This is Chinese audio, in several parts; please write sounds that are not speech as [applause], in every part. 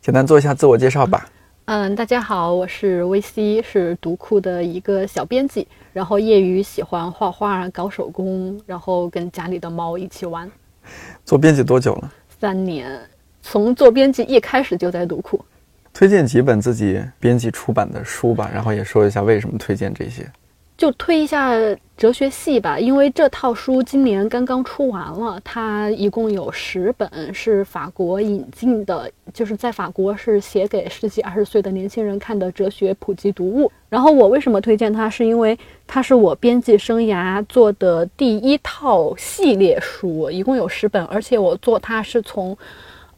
简单做一下自我介绍吧。嗯，大家好，我是 VC，是读库的一个小编辑，然后业余喜欢画画、搞手工，然后跟家里的猫一起玩。做编辑多久了？三年，从做编辑一开始就在读库。推荐几本自己编辑出版的书吧，然后也说一下为什么推荐这些。就推一下哲学系吧，因为这套书今年刚刚出完了，它一共有十本，是法国引进的，就是在法国是写给十几二十岁的年轻人看的哲学普及读物。然后我为什么推荐它，是因为它是我编辑生涯做的第一套系列书，一共有十本，而且我做它是从。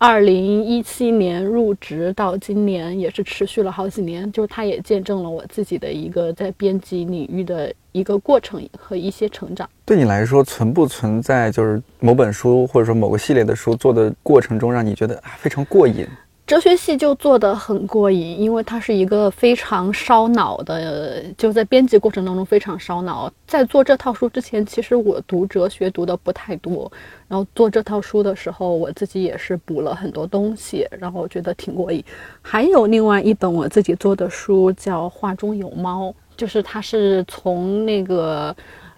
二零一七年入职到今年也是持续了好几年，就是它也见证了我自己的一个在编辑领域的一个过程和一些成长。对你来说，存不存在就是某本书或者说某个系列的书做的过程中，让你觉得啊非常过瘾？哲学系就做得很过瘾，因为它是一个非常烧脑的，就在编辑过程当中非常烧脑。在做这套书之前，其实我读哲学读的不太多，然后做这套书的时候，我自己也是补了很多东西，然后觉得挺过瘾。还有另外一本我自己做的书叫《画中有猫》，就是它是从那个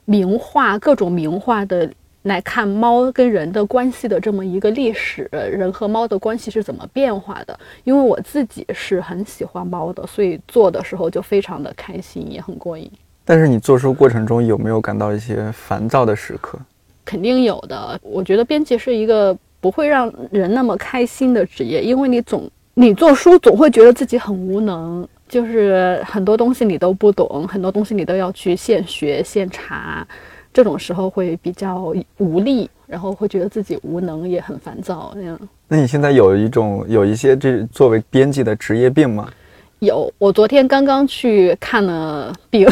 名画各种名画的。来看猫跟人的关系的这么一个历史，人和猫的关系是怎么变化的？因为我自己是很喜欢猫的，所以做的时候就非常的开心，也很过瘾。但是你做书过程中有没有感到一些烦躁的时刻？肯定有的。我觉得编辑是一个不会让人那么开心的职业，因为你总你做书总会觉得自己很无能，就是很多东西你都不懂，很多东西你都要去现学现查。这种时候会比较无力，然后会觉得自己无能，也很烦躁那样。那你现在有一种有一些这作为编辑的职业病吗？有，我昨天刚刚去看了病，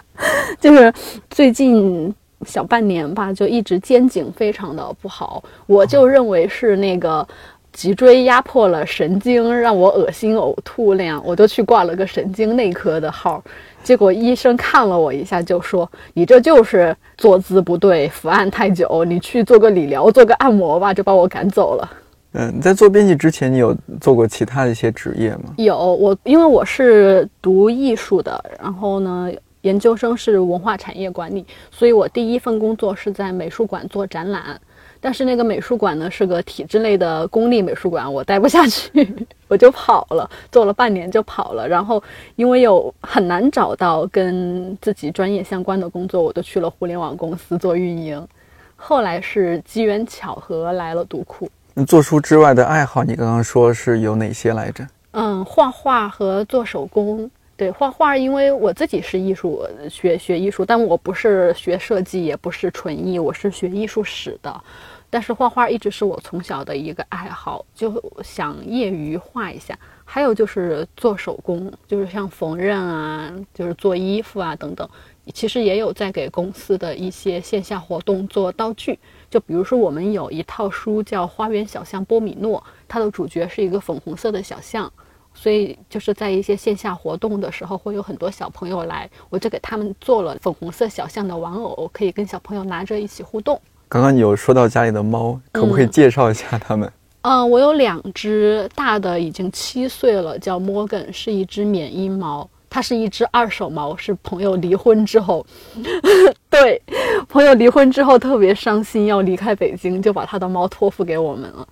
[laughs] 就是最近小半年吧，就一直肩颈非常的不好，我就认为是那个脊椎压迫了神经，让我恶心呕吐那样，我就去挂了个神经内科的号。结果医生看了我一下，就说：“你这就是坐姿不对，伏案太久，你去做个理疗，做个按摩吧。”就把我赶走了。嗯，在做编辑之前，你有做过其他的一些职业吗？有，我因为我是读艺术的，然后呢，研究生是文化产业管理，所以我第一份工作是在美术馆做展览。但是那个美术馆呢是个体制内的公立美术馆，我待不下去，[laughs] 我就跑了，做了半年就跑了。然后因为有很难找到跟自己专业相关的工作，我就去了互联网公司做运营。后来是机缘巧合来了读库。那做书之外的爱好，你刚刚说是有哪些来着？嗯，画画和做手工。对，画画，因为我自己是艺术学学艺术，但我不是学设计，也不是纯艺，我是学艺术史的。但是画画一直是我从小的一个爱好，就想业余画一下。还有就是做手工，就是像缝纫啊，就是做衣服啊等等。其实也有在给公司的一些线下活动做道具，就比如说我们有一套书叫《花园小象波米诺》，它的主角是一个粉红色的小象，所以就是在一些线下活动的时候，会有很多小朋友来，我就给他们做了粉红色小象的玩偶，可以跟小朋友拿着一起互动。刚刚你有说到家里的猫，可不可以介绍一下它们？嗯，我有两只大的，已经七岁了，叫摩根，是一只缅因猫。它是一只二手猫，是朋友离婚之后，[laughs] 对，朋友离婚之后特别伤心，要离开北京，就把他的猫托付给我们了。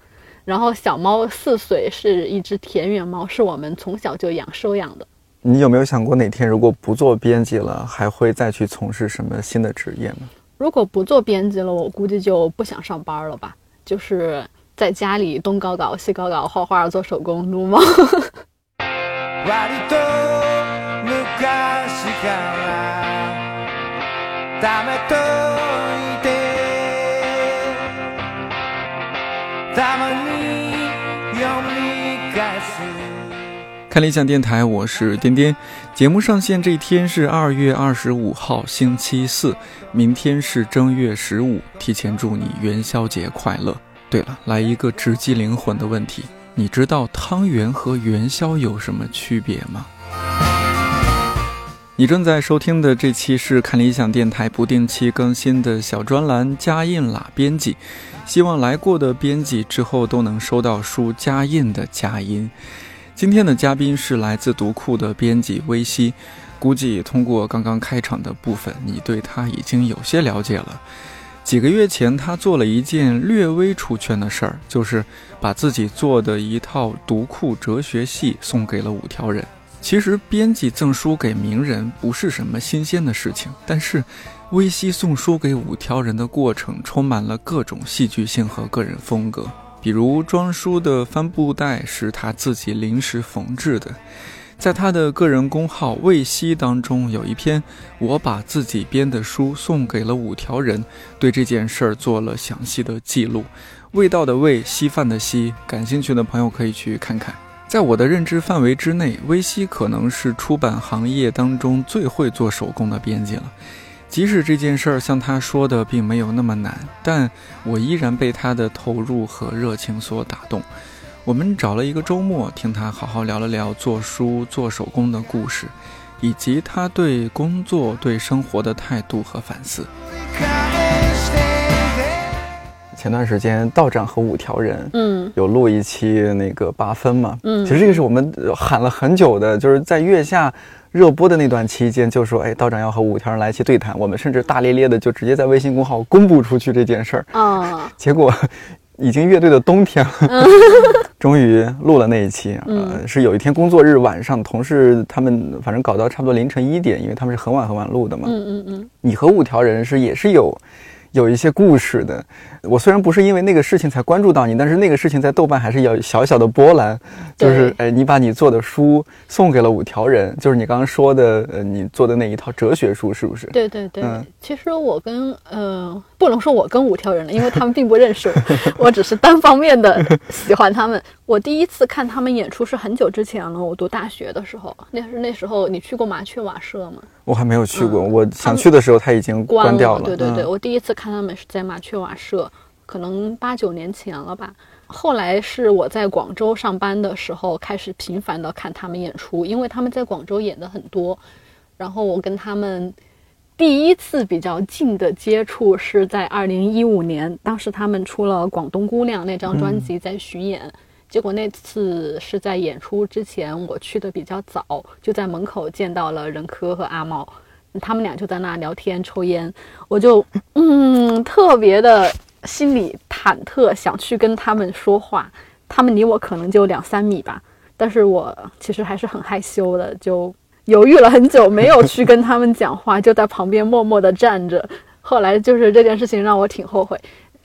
然后小猫四岁，是一只田园猫，是我们从小就养收养的。你有没有想过哪天如果不做编辑了，还会再去从事什么新的职业呢？如果不做编辑了，我估计就不想上班了吧，就是在家里东搞搞西搞搞，画画、做手工、撸猫。[laughs] 看理想电台，我是颠颠。节目上线这一天是二月二十五号，星期四。明天是正月十五，提前祝你元宵节快乐。对了，来一个直击灵魂的问题：你知道汤圆和元宵有什么区别吗？你正在收听的这期是看理想电台不定期更新的小专栏《加印啦编辑》，希望来过的编辑之后都能收到书加印的佳音。今天的嘉宾是来自读库的编辑微西，估计通过刚刚开场的部分，你对他已经有些了解了。几个月前，他做了一件略微出圈的事儿，就是把自己做的一套读库哲学系送给了五条人。其实，编辑赠书给名人不是什么新鲜的事情，但是，微西送书给五条人的过程充满了各种戏剧性和个人风格。比如，装书的帆布袋是他自己临时缝制的。在他的个人公号“魏西”当中，有一篇我把自己编的书送给了五条人，对这件事儿做了详细的记录。味道的味，稀饭的稀，感兴趣的朋友可以去看看。在我的认知范围之内，微西可能是出版行业当中最会做手工的编辑了。即使这件事儿像他说的并没有那么难，但我依然被他的投入和热情所打动。我们找了一个周末，听他好好聊了聊做书、做手工的故事，以及他对工作、对生活的态度和反思。前段时间道长和五条人，嗯，有录一期那个八分嘛，嗯，其实这个是我们喊了很久的，就是在月下热播的那段期间，就说，哎，道长要和五条人来一起对谈，我们甚至大咧咧的就直接在微信公号公布出去这件事儿，啊，结果。已经乐队的冬天了，终于录了那一期。呃，是有一天工作日晚上，同事他们反正搞到差不多凌晨一点，因为他们是很晚很晚录的嘛。嗯嗯嗯。你和五条人是也是有。有一些故事的，我虽然不是因为那个事情才关注到你，但是那个事情在豆瓣还是有小小的波澜。就是哎，你把你做的书送给了五条人，就是你刚刚说的，呃，你做的那一套哲学书，是不是？对对对。其实我跟呃，不能说我跟五条人了，因为他们并不认识我，[laughs] 我只是单方面的喜欢他们。我第一次看他们演出是很久之前了，我读大学的时候，那是那时候你去过麻雀瓦舍吗？我还没有去过，我想去的时候他已经关掉了。对对对，我第一次看他们是在麻雀瓦舍，可能八九年前了吧。后来是我在广州上班的时候开始频繁的看他们演出，因为他们在广州演的很多。然后我跟他们第一次比较近的接触是在二零一五年，当时他们出了《广东姑娘》那张专辑，在巡演。结果那次是在演出之前，我去的比较早，就在门口见到了任科和阿猫，他们俩就在那聊天抽烟，我就嗯特别的心里忐忑，想去跟他们说话。他们离我可能就两三米吧，但是我其实还是很害羞的，就犹豫了很久，没有去跟他们讲话，就在旁边默默的站着。后来就是这件事情让我挺后悔。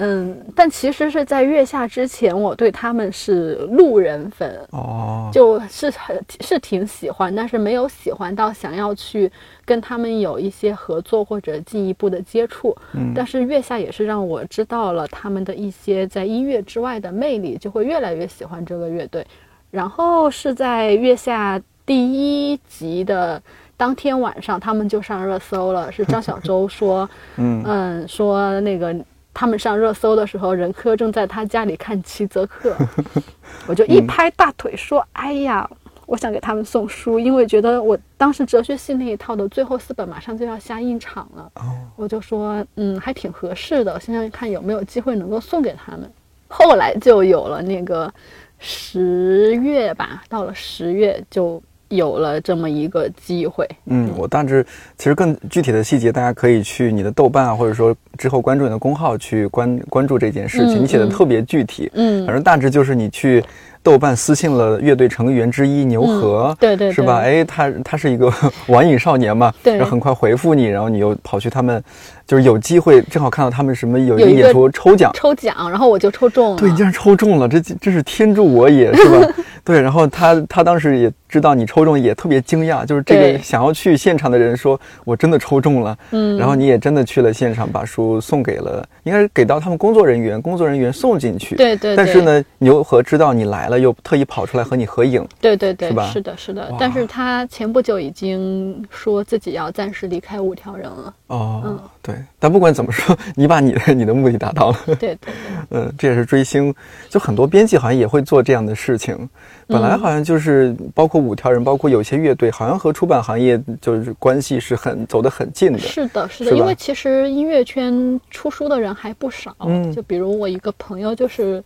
嗯，但其实是在月下之前，我对他们是路人粉哦，就是很是挺喜欢，但是没有喜欢到想要去跟他们有一些合作或者进一步的接触。嗯，但是月下也是让我知道了他们的一些在音乐之外的魅力，就会越来越喜欢这个乐队。然后是在月下第一集的当天晚上，他们就上热搜了，是张小舟说，嗯嗯，说那个。他们上热搜的时候，任科正在他家里看齐泽克，[laughs] 我就一拍大腿说：“哎呀，我想给他们送书，因为觉得我当时哲学系那一套的最后四本马上就要下印厂了，我就说，嗯，还挺合适的，想想看有没有机会能够送给他们。后来就有了那个十月吧，到了十月就。”有了这么一个机会，嗯，我大致其实更具体的细节，大家可以去你的豆瓣啊，或者说之后关注你的公号去关关注这件事情。你写的特别具体，嗯，反正大致就是你去豆瓣私信了乐队成员之一牛河，对对，是吧？哎，他他是一个 [laughs] 网瘾少年嘛，对，然后很快回复你，然后你又跑去他们。就是有机会正好看到他们什么有一个演出抽奖，抽奖，然后我就抽中了。对，你竟然抽中了，这这是天助我也，是吧？[laughs] 对，然后他他当时也知道你抽中，也特别惊讶。就是这个想要去现场的人说，我真的抽中了。嗯，然后你也真的去了现场，把书送给了，应该是给到他们工作人员，工作人员送进去。对对。但是呢，牛和知道你来了，又特意跑出来和你合影。对对对，是吧？是的，是的。但是他前不久已经说自己要暂时离开五条人了。哦，嗯，对。但不管怎么说。[laughs] 你把你的你的目的达到了，对对对，[laughs] 嗯，这也是追星，就很多编辑好像也会做这样的事情。本来好像就是包括五条人，包括有些乐队，好像和出版行业就是关系是很走得很近的。是的，是的，是因为其实音乐圈出书的人还不少。嗯就比如我一个朋友就是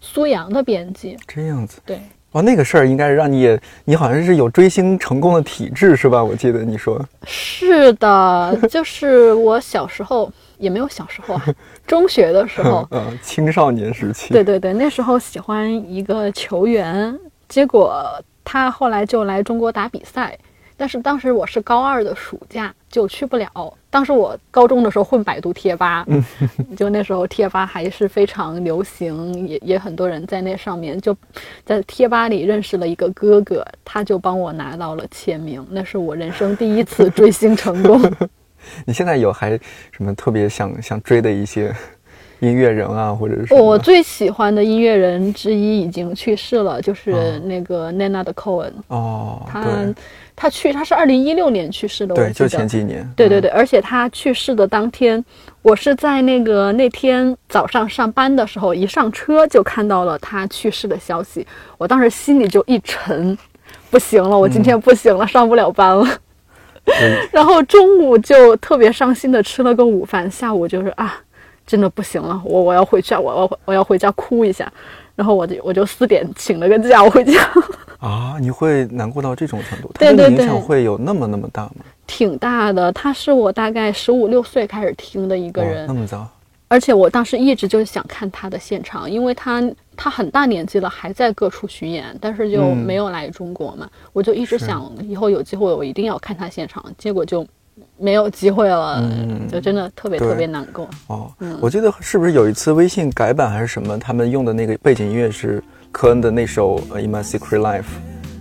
苏阳的编辑，这样子。对，哇，那个事儿应该是让你也，你好像是有追星成功的体质是吧？我记得你说，是的，就是我小时候也没有小时候啊，中学的时候，嗯，青少年时期，对对对，那时候喜欢一个球员，结果他后来就来中国打比赛，但是当时我是高二的暑假就去不了。当时我高中的时候混百度贴吧，就那时候贴吧还是非常流行，也也很多人在那上面就在贴吧里认识了一个哥哥，他就帮我拿到了签名，那是我人生第一次追星成功。[laughs] 你现在有还什么特别想想追的一些音乐人啊，或者是我最喜欢的音乐人之一已经去世了，就是哦那个 Nana 的 Cohen。哦，他对他去他是二零一六年去世的，对，就。前几年，嗯对对对，而且他去世的当天，我是在那个那天早上上班的时候，一上车就看到了他去世的消息，我当时心里就一沉，不行了，我今天不行了，上不了班了。[laughs] 然后中午就特别伤心的吃了个午饭，下午就是啊，真的不行了，我我要回家，我要我要回家哭一下。然后我就我就四点请了个假，我回家。啊，你会难过到这种程度？对他对对对影响会有那么那么大吗？挺大的，他是我大概十五六岁开始听的一个人。那，么早，而且我当时一直就是想看他的现场，因为他他很大年纪了，还在各处巡演，但是就嗯。没有来中国嘛，我就一直想以后有机会我一定要看他现场，结果就没有机会了，嗯。就真的特别特别难过。哦，嗯。我记得是不是有一次微信改版还是什么，他们用的那个背景音乐是科恩的那首呃《In My Secret Life》？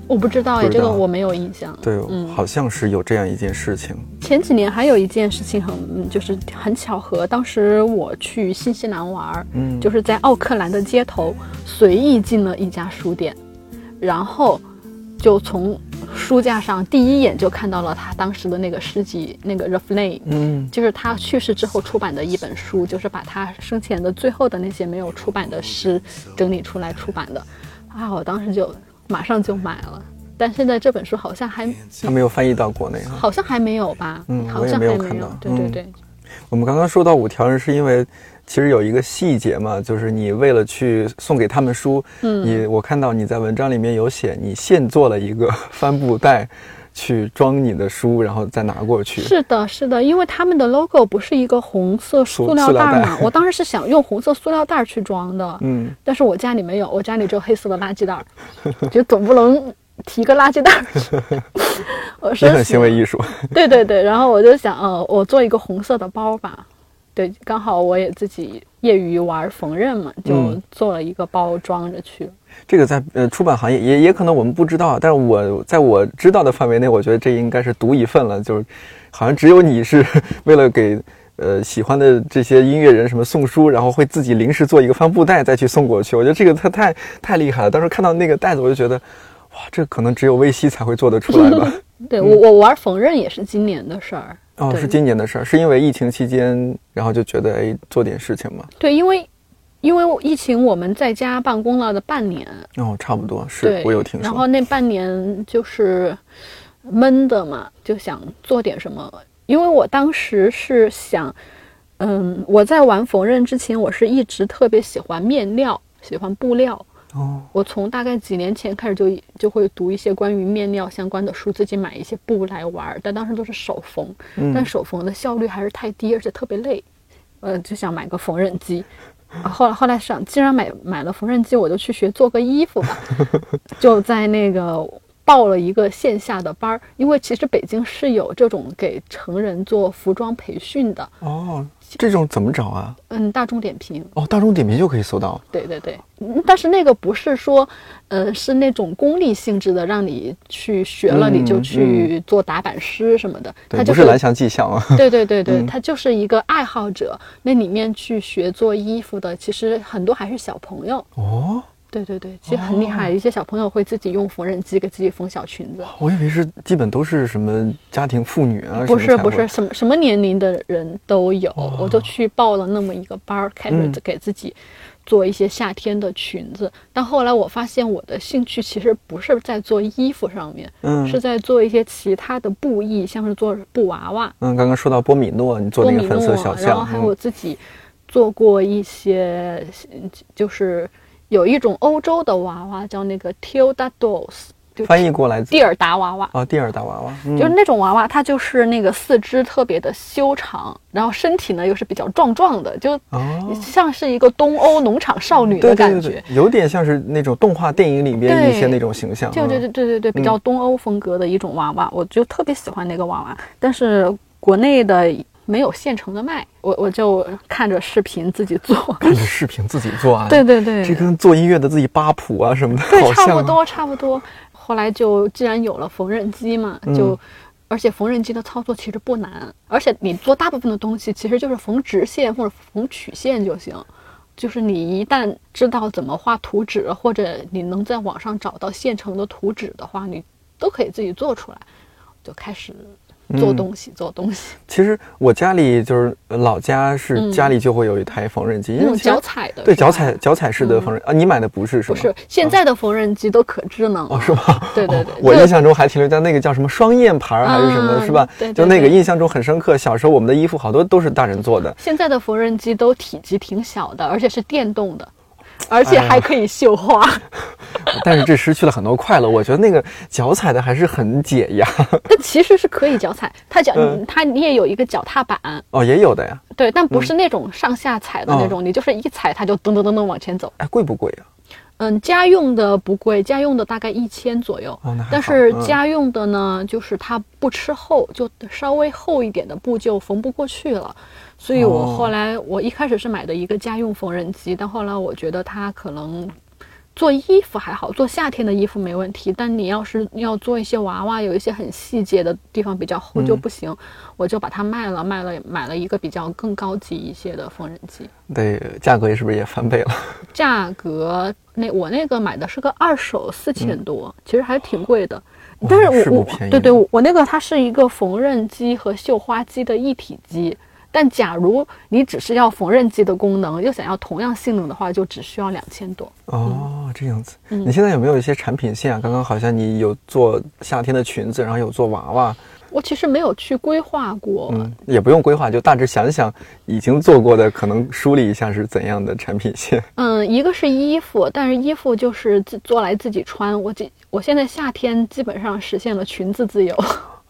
我不知道哎，这个我没有印象。对，嗯好像是有这样一件事情。前几年还有一件事情很，嗯就是很巧合，当时我去新西兰玩儿，嗯就是在奥克兰的街头随意进了一家书店，然后就从书架上第一眼就看到了他当时的那个诗集，那个 Refrain，嗯，就是他去世之后出版的一本书，就是把他生前的最后的那些没有出版的诗整理出来出版的，啊，我当时就马上就买了。但现在这本书好像还他没有翻译到国内哈。好像还没有吧？嗯好像还没有看到嗯对对对，我们刚刚说到五条人，是因为其实有一个细节嘛，就是你为了去送给他们书，嗯你我看到你在文章里面有写，你现做了一个帆布袋，去装你的书，然后再拿过去。是的，是的，因为他们的 logo 不是一个红色塑塑料袋袋嘛，[laughs] 我当时是想用红色塑料袋去装的，嗯，但是我家里没有，我家里只有黑色的垃圾袋儿，就总不能提个垃圾袋。[laughs] 我是很行为艺术。对对对，然后我就想，呃，我做一个红色的包吧。对，刚好我也自己业余玩缝纫嘛，就嗯做了一个包装着去。这个在呃出版行业也也可能我们不知道，但是我在我知道的范围内，我觉得这应该是独一份了。就是好像只有你是 [laughs] 为了给呃喜欢的这些音乐人什么送书，然后会自己临时做一个帆布袋再去送过去。我觉得这个它太太厉害了。当时看到那个袋子，我就觉得哇，这可能只有微西才会做得出来吧。[laughs] 对我我玩缝纫也是今年的事儿。哦，是今年的事儿，是因为疫情期间，然后就觉得哎做点事情嘛。对，因为因为疫情我们在家办公了的半年，哦，差不多是，我有听说。然后那半年就是闷的嘛，就想做点什么。因为我当时是想，嗯，我在玩缝纫之前，我是一直特别喜欢面料，喜欢布料。哦，我从大概几年前开始就就会读一些关于面料相关的书，自己买一些布来玩儿，但当时都是手缝，嗯。但手缝的效率还是太低，而且特别累，呃，就想买个缝纫机。啊后来后来想，既然买买了缝纫机，我就去学做个衣服吧，[laughs] 就在那个报了一个线下的班儿，因为其实北京是有这种给成人做服装培训的，哦，这种怎么找啊？嗯，大众点评，哦，大众点评就可以搜到。对对对，嗯但是那个不是说，呃，是那种功利性质的，让你去学了嗯你就去做打板师什么的，对，它就是不蓝翔技校啊。[laughs] 对对对对，嗯他就是一个爱好者。那里面去学做衣服的，其实很多还是小朋友。哦，对对对，其实很厉害。一些小朋友会自己用缝纫机给自己缝小裙子。我以为是基本都是什么家庭妇女啊，不是不是，什么什么年龄的人都有。我就去报了那么一个班儿，开始给自己做一些夏天的裙子。但后来我发现，我的兴趣其实不是在做衣服上面，嗯，是在做一些其他的布艺，像是做布娃娃。嗯，刚刚说到波米诺，你做那个粉色小象，然后还有我自己做过一些，就是。有一种欧洲的娃娃叫那个 Tilda Dolls，翻译过来蒂尔达娃娃。啊，蒂尔达娃娃就是那种娃娃，它就是那个四肢特别的修长，然后身体呢又是比较壮壮的，就像是一个东欧农场少女的感觉，有点像是那种动画电影里面一些那种形象，就对对对对对，比较东欧风格的一种娃娃，我就特别喜欢那个娃娃，但是国内的。没有现成的卖，我我就看着视频自己做，看着视频自己做啊，[laughs] 对对对，这跟做音乐的自己扒谱啊什么的，对，差不多差不多。后来就既然有了缝纫机嘛，就而且缝纫机的操作其实不难，而且你做大部分的东西其实就是缝直线或者缝曲线就行，就是你一旦知道怎么画图纸，或者你能在网上找到现成的图纸的话，你都可以自己做出来，就开始。做东西，做东西。[laughs] 其实我家里就是老家是家里就会有一台缝纫机，那种脚踩的，对，脚踩脚踩式的缝纫啊。你买的不是是吗？不是，现在的缝纫机都可智能哦，是吗？对 [laughs] 对对，[laughs] 我印象中还停留在那个叫什么双燕牌还是什么，是吧？对，就那个印象中很深刻。小时候我们的衣服好多都是大人做的。现在的缝纫机都体积挺小的，而且是电动的。而且还可以绣花，[laughs] 但是这失去了很多快乐。我觉得那个脚踩的还是很解压。[laughs] 它其实是可以脚踩，它脚它你也有一个脚踏板哦，也有的呀。对，但不是那种上下踩的那种，你就是一踩它就噔噔噔噔往前走。哎，贵不贵啊？嗯，家用的不贵，家用的大概一千左右。哦，但是家用的呢，就是它不吃厚，就稍微厚一点的布就缝不过去了。所以我后来，我一开始是买的一个家用缝纫机，但后来我觉得它可能做衣服还好，做夏天的衣服没问题。但你要是要做一些娃娃，有一些很细节的地方比较厚就不行，我就把它卖了，卖了买了一个比较更高级一些的缝纫机。对，价格也是不是也翻倍了？价格那我那个买的是个二手四千多，其实还挺贵的。但是我我对对，我那个它是一个缝纫机和绣花机的一体机。但假如你只是要缝纫机的功能，又想要同样性能的话，就只需要两千多。哦，这样子。你现在有没有一些产品线啊？刚刚好像你有做夏天的裙子，然后有做娃娃。我其实没有去规划过，嗯，也不用规划，就大致想想已经做过的，可能梳理一下是怎样的产品线。嗯，一个是衣服，但是衣服就是自做来自己穿。我这我现在夏天基本上实现了裙子自由。[laughs]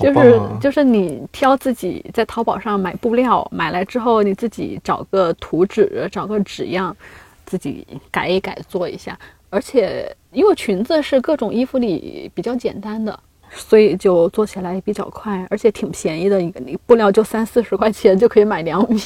就是就是你挑自己在淘宝上买布料，买来之后你自己找个图纸，找个纸样，自己改一改做一下。而且因为裙子是各种衣服里比较简单的，所以就做起来比较快，而且挺便宜的。一个布料就三四十块钱就可以买两米。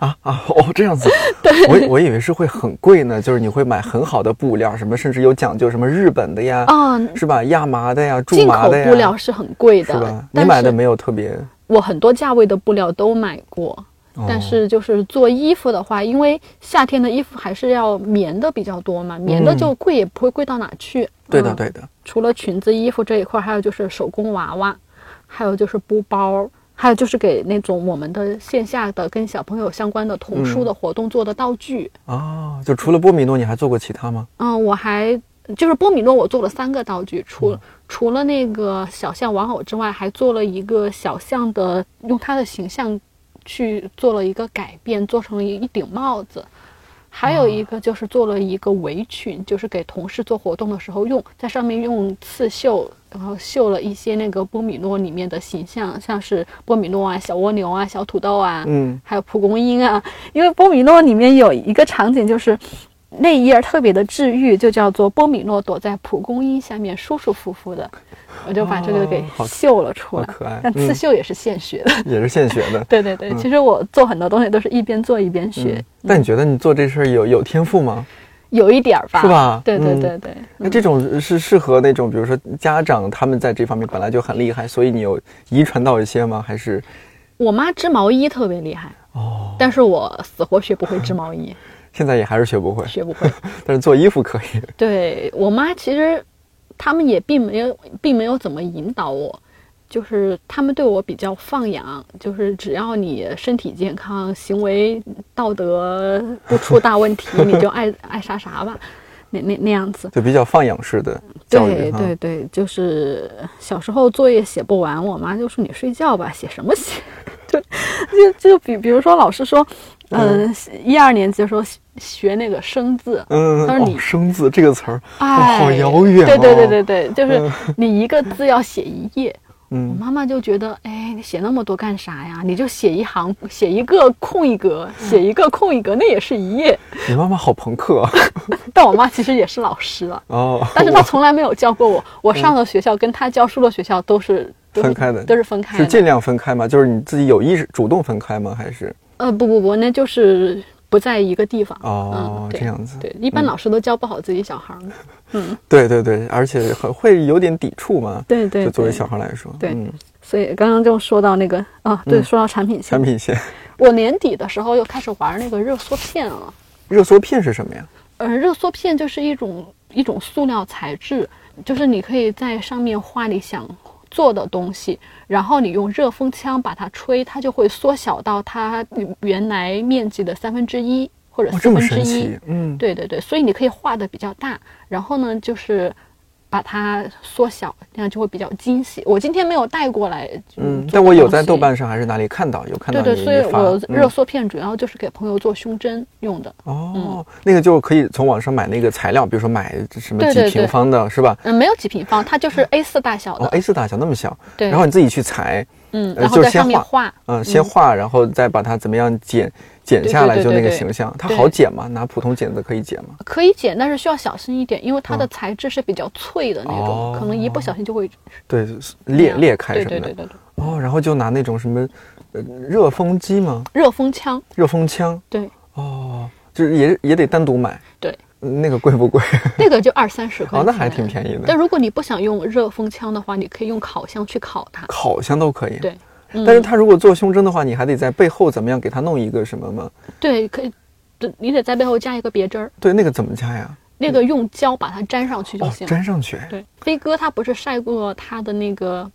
啊啊哦，这样子，[laughs] 对，我我以为是会很贵呢，就是你会买很好的布料，什么甚至有讲究，什么日本的呀，啊，是吧？亚麻的呀，苎麻的呀，布料是很贵的，是吧？你买的没有特别，我很多价位的布料都买过，但是就是做衣服的话，因为夏天的衣服还是要棉的比较多嘛，棉的就贵也不会贵到哪去。对的，对的。除了裙子、衣服这一块，还有就是手工娃娃，还有就是布包。还有就是给那种我们的线下的跟小朋友相关的童书的活动做的道具哦，就除了波米诺，你还做过其他吗？嗯，我还就是波米诺，我做了三个道具，除除了那个小象玩偶之外，还做了一个小象的，用它的形象去做了一个改变，做成了一一顶帽子。还有一个就是做了一个围裙，就是给同事做活动的时候用，在上面用刺绣，然后绣了一些那个波米诺里面的形象，像是波米诺啊、小蜗牛啊、小土豆啊，嗯，还有蒲公英啊。因为波米诺里面有一个场景就是。那一页特别的治愈，就叫做波米诺躲在蒲公英下面舒舒服服的，我就把这个给绣了出来。可爱，但刺绣也是现学的，[laughs] 也是现学的。对对对，其实我做很多东西都是一边做一边学。但你觉得你做这事儿有有天赋吗？有一点儿吧，是吧？对对对对。那这种是适合那种，比如说家长他们在这方面本来就很厉害，所以你有遗传到一些吗？还是我妈织毛衣特别厉害哦，但是我死活学不会织毛衣。现在也还是学不会，学不会。[laughs] 但是做衣服可以。对我妈，其实他们也并没有，并没有怎么引导我，就是他们对我比较放养，就是只要你身体健康，行为道德不出大问题，你就爱 [laughs] 爱啥啥吧，那那那样子。就比较放养式的教育对。对对，就是小时候作业写不完，我妈就说你睡觉吧，写什么写？[laughs] 就，就就比比如说老师说，嗯，一二年级的时候学学那个生字，嗯，他说你哦，生字这个词儿，哎，哇好遥远对对对哦对对，就是你一个字要写一页。我嗯，妈妈就觉得，哎，你写那么多干啥呀？你就写一行，写一个空一格，写一个空一格，那也是一页。你妈妈好朋克啊。[laughs] 但我妈其实也是老师了，哦，但是她从来没有教过我。我上的学校跟她教书的学校都是都是分开的都是分开的。是尽量分开吗？就是你自己有意识主动分开吗？还是呃，不不不，那就是不在一个地方。哦嗯，这样子？对，一般老师都教不好自己小孩儿。嗯，对对对，而且很会有点抵触嘛。对对就作为小孩来说，对嗯，所以刚刚就说到那个啊，对，嗯说到产品线产，品线，我年底的时候又开始玩那个热缩片了。热缩片是什么呀？呃，热缩片就是一种一种塑料材质，就是你可以在上面画你想做的东西，然后你用热风枪把它吹，它就会缩小到它原来面积的三分之一或者四分之一。嗯，对对对，所以你可以画的比较大，然后呢，就是把它缩小，这样就会比较精细。我今天没有带过来，嗯，但我有在豆。瓣上还是哪里看到有看到对对，所以我嗯热缩片主要就是给朋友做胸针用的。哦，那个就可以从网上买那个材料，比如说买什么几平方的，是吧？嗯，没有几平方，它就是 A 四大小的。哦，A 四大小那么小，对，然后你自己去裁，嗯，呃然后在上面画。嗯，先画，然后再把它怎么样剪剪下来，就那个形象，它好剪吗？拿普通剪子可以剪吗？可以剪，但是需要小心一点，因为它的嗯材质是比较脆的那种，哦可能一不小心就会对，裂裂开什么的。对对对对对，哦，然后就拿那种什么呃热风机吗？热风枪，热风枪？对，哦，就是也也得单独买。对嗯，那个贵不贵？[laughs] 那个就二三十 [laughs] 块哦，那还挺便宜的，但如果你不想用热风枪的话，你可以用烤箱去烤它。烤箱都可以。对，嗯但是他如果做胸针的话，你还得在背后怎么样给他弄一个什么吗？对，可以，对你得在背后加一个别针儿，对，那个怎么加呀？那个用胶把它粘上去就哦，行了。粘上去。对，飞哥他不是晒过他的那个，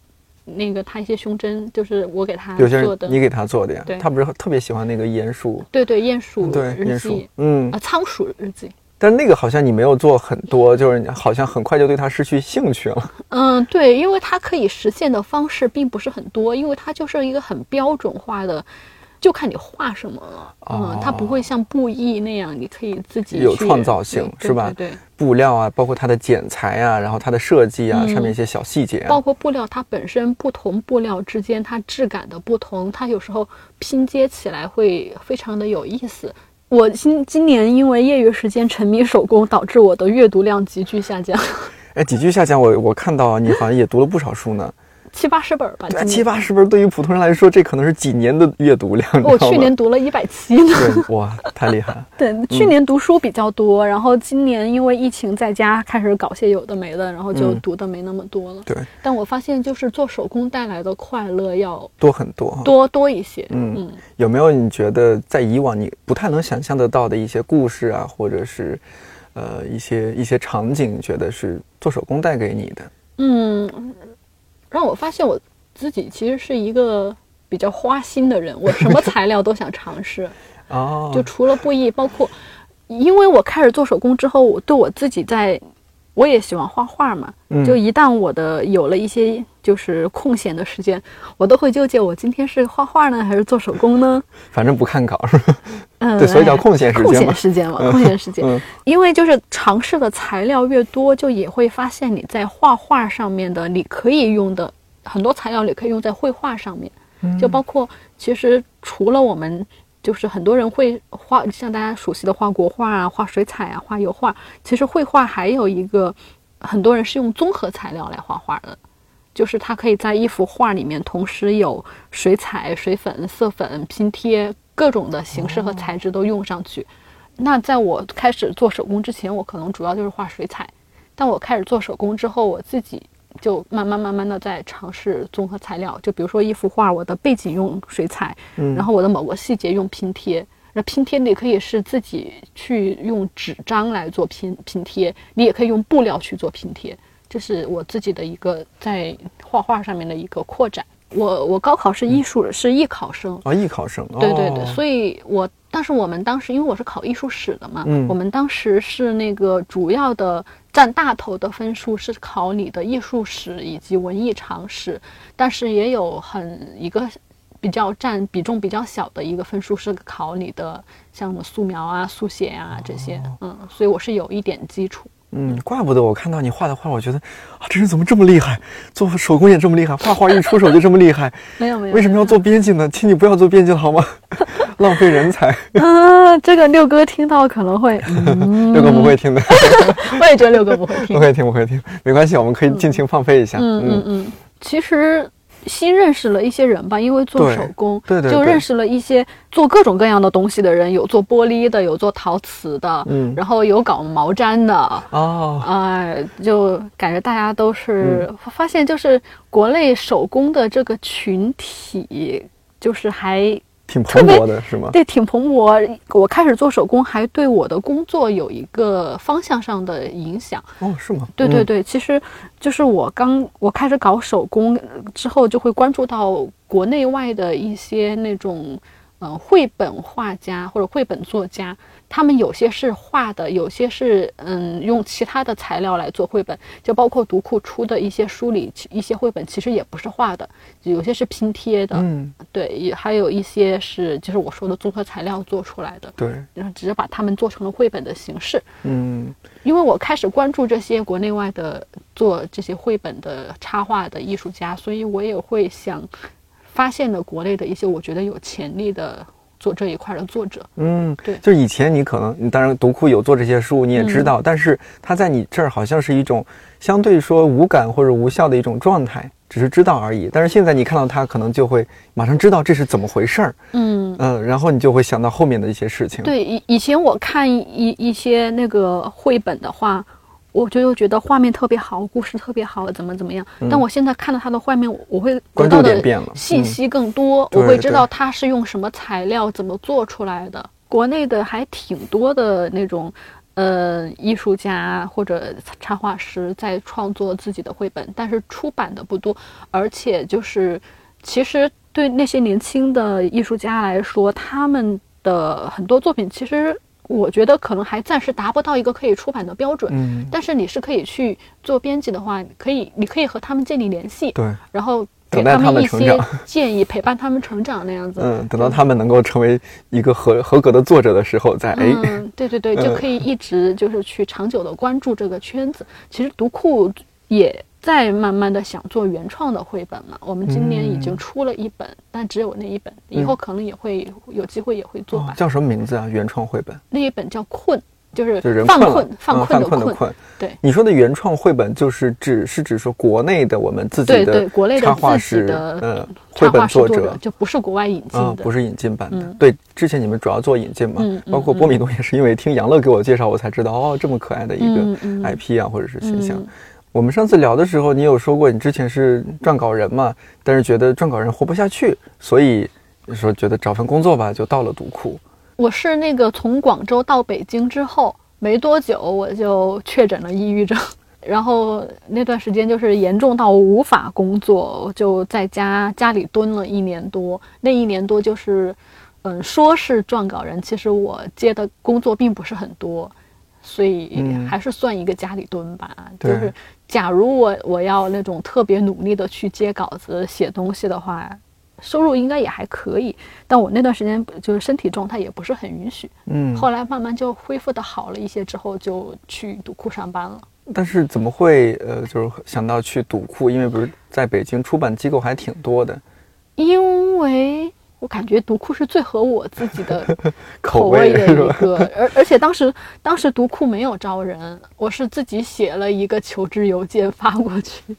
那个他一些胸针，就是我给他有些做的。你给他做的呀对，他不是特别喜欢那个鼹鼠，对对，鼹鼠对鼹鼠，嗯啊，，仓鼠日记。但那个好像你没有做很多，就是你好像很快就对它失去兴趣了。嗯，对，因为它可以实现的方式并不是很多，因为它就是一个很标准化的，就看你画什么了。嗯，它不会像布艺那样，你可以自己去有创造性是吧对对对，布料啊，包括它的剪裁啊，然后它的设计啊，嗯上面一些小细节啊包，括布料，它本身不同布料之间它质感的不同，它有时候拼接起来会非常的有意思。我今今年因为业余时间沉迷手工，导致我的阅读量急剧下降，[laughs] 哎，急剧下降，我我看到你好像也读了不少书呢，七八十本吧。对七八十本对于普通人来说，这可能是几年的阅读量。我去年读了一百七呢。对哇，太厉害了。对，去年读书比较多，然后今年因为疫情在家开始搞些有的没的，然后就嗯读的没那么多了。对，但我发现就是做手工带来的快乐要多很多。多多一些。嗯嗯有没有你觉得在以往你不太能想象得到的一些故事啊，或者是呃一些一些场景，觉得是做手工带给你的？嗯，让我发现我自己其实是一个比较花心的人，我什么材料都想尝试。[laughs] 哦，就除了布艺，包括因为我开始做手工之后，我对我自己在，我也喜欢画画嘛。嗯就一旦我的有了一些就是空闲的时间，我都会纠结我今天是画画呢，还是做手工呢？[laughs] 反正不看稿是吧？[laughs] 嗯，对所以叫哎空闲时间嘛空闲时间嘛，空闲时间。嗯因为就是尝试的材料越多，就也会发现你在画画上面的你可以用的很多材料，你可以用在绘画上面。嗯就包括其实除了我们，就是很多人会画，像大家熟悉的画国画啊、画水彩啊、画油画，其实绘画还有一个，很多人是用综合材料来画画的。就是它可以在一幅画里面同时有水彩、水粉、色粉、拼贴各种的形式和材质都用上去。那在我开始做手工之前，我可能主要就是画水彩，但我开始做手工之后，我自己就慢慢慢慢的在尝试综合材料。就比如说一幅画，我的背景用水彩，嗯然后我的某个细节用拼贴，那拼贴你可以是自己去用纸张来做拼拼贴，你也可以用布料去做拼贴。这是我自己的一个在画画上面的一个扩展。我我高考是艺术，是艺考生啊，艺考生，对对对，所以我但是我们当时因为我是考艺术史的嘛，嗯，我们当时是那个主要的占大头的分数是考你的艺术史以及文艺常识，但是也有很一个比较占比重比较小的一个分数是考你的像什么素描啊、速写啊这些，嗯，所以我是有一点基础。嗯，怪不得我看到你画的画，我觉得啊，这人怎么这么厉害？做手工也这么厉害，画画一出手就这么厉害。[laughs] 没有没有，为什么要做编辑呢？请你不要做编辑了好吗？[laughs] 浪费人才。[laughs] 啊，这个六哥听到可能会，六哥不会听的。我也觉得六哥不会听，不会听不会听，没关系，我们可以尽情放飞一下。嗯嗯嗯，其实。新认识了一些人吧，因为做手工，对对，就认识了一些做各种各样的东西的人，有做玻璃的，有做陶瓷的，嗯，然后有搞毛毡的，哦，哎，就感觉大家都是发现，就是国内手工的这个群体，就是还。挺蓬勃的是吗？对，挺蓬勃。我开始做手工，还对我的工作有一个方向上的影响。哦，是吗？对对对，其实就是我刚我开始搞手工之后，就会关注到国内外的一些那种。嗯，绘本画家或者绘本作家，他们有些是画的，有些是嗯用其他的材料来做绘本，就包括读库出的一些书里一些绘本，其实也不是画的，有些是拼贴的，嗯，对，也还有一些是就是我说的综合材料做出来的，对，然后只是把它们做成了绘本的形式，嗯，因为我开始关注这些国内外的做这些绘本的插画的艺术家，所以我也会想。发现了国内的一些我觉得有潜力的做这一块的作者，嗯，对，就以前你可能，你当然读库有做这些书，你也知道，但是它在你这儿好像是一种相对说无感或者无效的一种状态，只是知道而已。但是现在你看到他，可能就会马上知道这是怎么回事儿，嗯嗯，然后你就会想到后面的一些事情。对，以以前我看一一些那个绘本的话。我就又觉得画面特别好，故事特别好，怎么怎么样？但我现在看到他的画面，我会关注的，信息更多，我会知道他是用什么材料，怎么做出来的。国内的还挺多的那种，呃，艺术家或者插画师在创作自己的绘本，但是出版的不多。而且就是，其实对那些年轻的艺术家来说，他们的很多作品其实。我觉得可能还暂时达不到一个可以出版的标准，嗯，但是你是可以去做编辑的话，可以，你可以和他们建立联系，对，然后给他们一些建议，陪伴他们成长那样子，嗯，等到他们能够成为一个合合格的作者的时候，再哎，对对对，就可以一直就是去长久的关注这个圈子。其实读库也。在慢慢的想做原创的绘本嘛，我们今年已经出了一本，但只有那一本，以后可能也会有机会也会做吧。叫什么名字啊？原创绘本？那一本叫《困》，就是犯困、犯困的困。对，你说的原创绘本就是指是指说国内的我们自己的国内的插画师，嗯，绘本作者就不是国外引进的，不是引进版的。对，之前你们主要做引进嘛，包括波米诺也是因为听杨乐给我介绍，我才知道哦，这么可爱的一个 IP 啊，或者是形象。我们上次聊的时候，你有说过你之前是撰稿人嘛？但是觉得撰稿人活不下去，所以说觉得找份工作吧，就到了读库。我是那个从广州到北京之后没多久，我就确诊了抑郁症，[laughs] 然后那段时间就是严重到无法工作，就在家家里蹲了一年多。那一年多就是，嗯，说是撰稿人，其实我接的工作并不是很多。所以还是算一个家里蹲吧。就是，假如我我要那种特别努力的去接稿子、写东西的话，收入应该也还可以。但我那段时间就是身体状态也不是很允许。嗯。后来慢慢就恢复的好了一些之后，就去读库上班了。但是怎么会呃，就是想到去赌库？因为不是在北京出版机构还挺多的。因为。我感觉读库是最合我自己的 [laughs] 口味的一个，而而且当时当时读库没有招人，我是自己写了一个求职邮件发过去。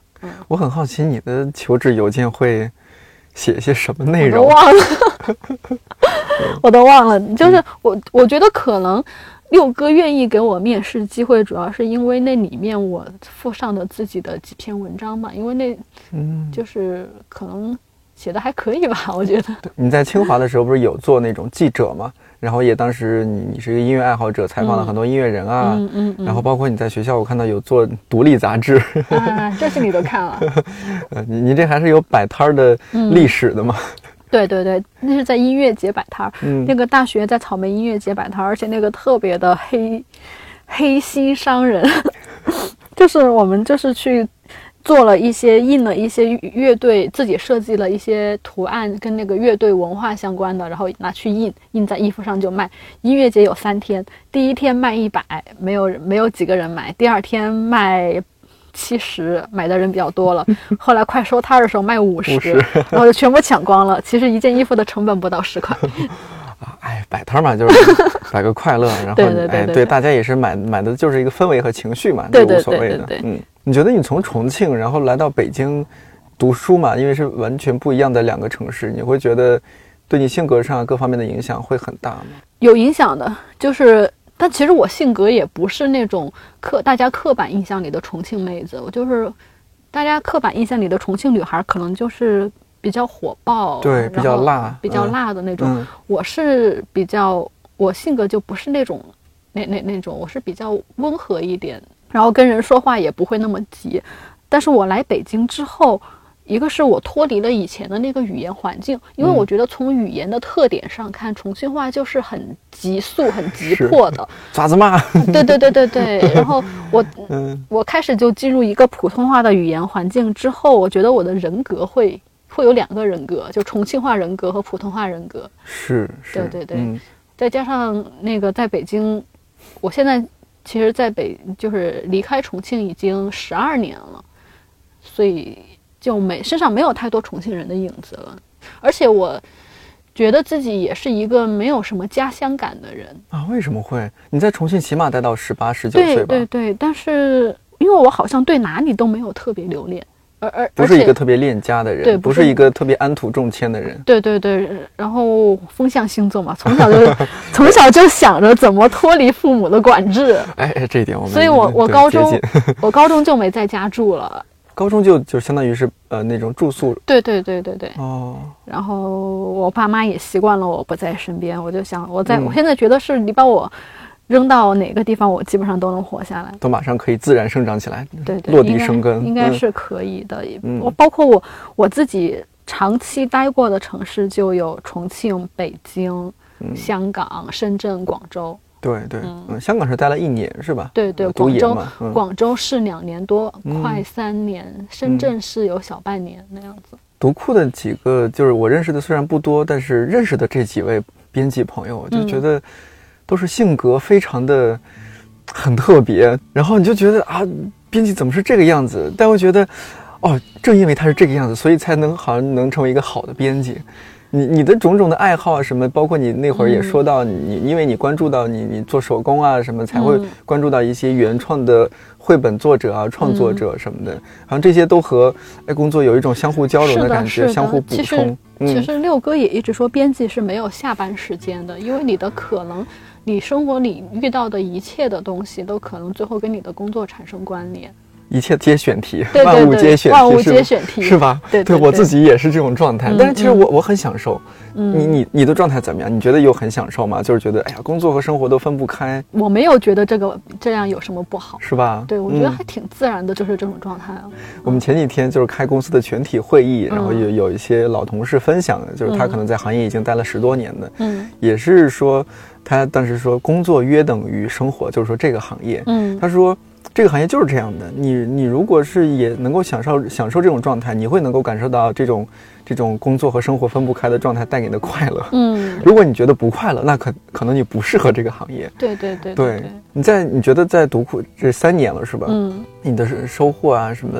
我很好奇你的求职邮件会写些什么内容？我 [laughs] 都忘了，[laughs] 我都忘了。就是我我觉得可能六哥愿意给我面试机会，主要是因为那里面我附上的自己的几篇文章嘛，因为那嗯，就是可能。写的还可以吧，我觉得。你在清华的时候不是有做那种记者吗？然后也当时你你是一个音乐爱好者，采访了很多音乐人啊，嗯嗯嗯然后包括你在学校，我看到有做独立杂志，啊，这些你都看了。[laughs] 呃，你你这还是有摆摊儿的历史的嘛？[laughs] 对对对，那是在音乐节摆摊儿。嗯那个大学在草莓音乐节摆摊儿，而且那个特别的黑黑心商人，[laughs] 就是我们就是去做了一些印了一些乐队自己设计了一些图案跟那个乐队文化相关的，然后拿去印印在衣服上就卖。音乐节有三天，第一天卖一百，没有没有几个人买；第二天卖。七十买的人比较多了，[laughs] 后来快收摊儿的时候卖五十，50然后就全部抢光了。其实一件衣服的成本不到十块。啊，哎，摆摊儿嘛，就是 [laughs] 摆个快乐，然后哎，对对大家也是买买的就是一个氛围和情绪嘛，这对对无所谓的。嗯，你觉得你从重庆然后来到北京读书嘛，因为是完全不一样的两个城市，你会觉得对你性格上各方面的影响会很大吗？有影响的，就是，但其实我性格也不是那种刻大家刻板印象里的重庆妹子，我就是大家刻板印象里的重庆女孩，可能就是比较火爆，对，比较辣，比较嗯。辣的那种。嗯我是比较，我性格就不是那种那那那种，我是比较温和一点，然后跟人说话也不会那么急。但是我来北京之后，一个是我脱离了以前的那个语言环境，因为嗯我觉得从语言的特点上看，重庆话就是很急速、很急迫的。[laughs] 爪子嘛，[laughs] 对对对对对。[laughs] 然后我嗯，我开始就进入一个普通话的语言环境之后，我觉得我的人格会会有两个人格，就重庆话人格和普通话人格。是是，对对对嗯再加上那个在北京，我现在其实在北就是离开重庆已经十二年了，所以就没身上没有太多重庆人的影子了，而且我觉得自己也是一个没有什么家乡感的人。啊，为什么会？你在重庆起码待到十八、十九岁对吧？对对，但是因为我好像对哪里都没有特别留恋，而而不是一个特别恋家的人，对不是一个特别安土重迁的人。对对对，然后风象星座嘛，从小就从小就想着怎么脱离父母的管制。哎，哎这一点我们所以我我高中我高中就没在家住了。[laughs] 高中就就相当于是呃那种住宿对对对对对。哦，然后我爸妈也习惯了我不在身边，我就想我在、嗯我现在觉得是你把我扔到哪个地方，我基本上都能活下来。都马上可以自然生长起来，对对，落地生根，嗯应该是可以的。嗯我包括我我自己长期待过的城市就有重庆、北京、嗯香港、深圳、广州。对对，嗯嗯，香港是待了一年是吧？对对，广州嗯广州是两年多，嗯快三年；深圳是有小半年那样子。读库的几个就是我认识的虽然不多，但是认识的这几位编辑朋友，我就嗯觉得都是性格非常的很特别，然后你就觉得啊，编辑怎么是这个样子？但我觉得，哦，正因为他是这个样子，所以才能好像能成为一个好的编辑。你你的种种的爱好啊，什么，包括你那会儿也说到你，因为你关注到你你做手工啊什么，才会关注到一些原创的绘本作者啊、创作者什么的，好像这些都和哎工作有一种相互交流的感觉，相互补其实充。其实六哥也一直说，编辑是没有下班时间的，因为你的可能，你生活里遇到的一切的东西，都可能最后跟你的工作产生关联。一切皆选题，对对万物皆选题，万物皆选题是吧？对对对我自己也是这种状态，嗯但是其实嗯我我很享受。嗯，你你你的状态怎么样？你觉得有很享受吗？就是觉得哎呀，工作和生活都分不开，我没有觉得这个这样有什么不好。是吧？对，我觉得嗯还挺自然的，就是这种状态啊。我们前几天就是开公司的全体会议，然后嗯有有一些老同事分享，就是他嗯可能在行业已经待了十多年的，嗯也是说他当时说工作约等于生活，就是说这个行业，嗯他说这个行业就是这样的，你你如果是也能够享受享受这种状态，你会能够感受到这种这种工作和生活分不开的状态带给你的快乐。嗯，[laughs] 如果你觉得不快乐，那可可能你不适合这个行业。对对对对对，，你在你觉得在读库这三年了是吧？嗯。你的收获啊什么，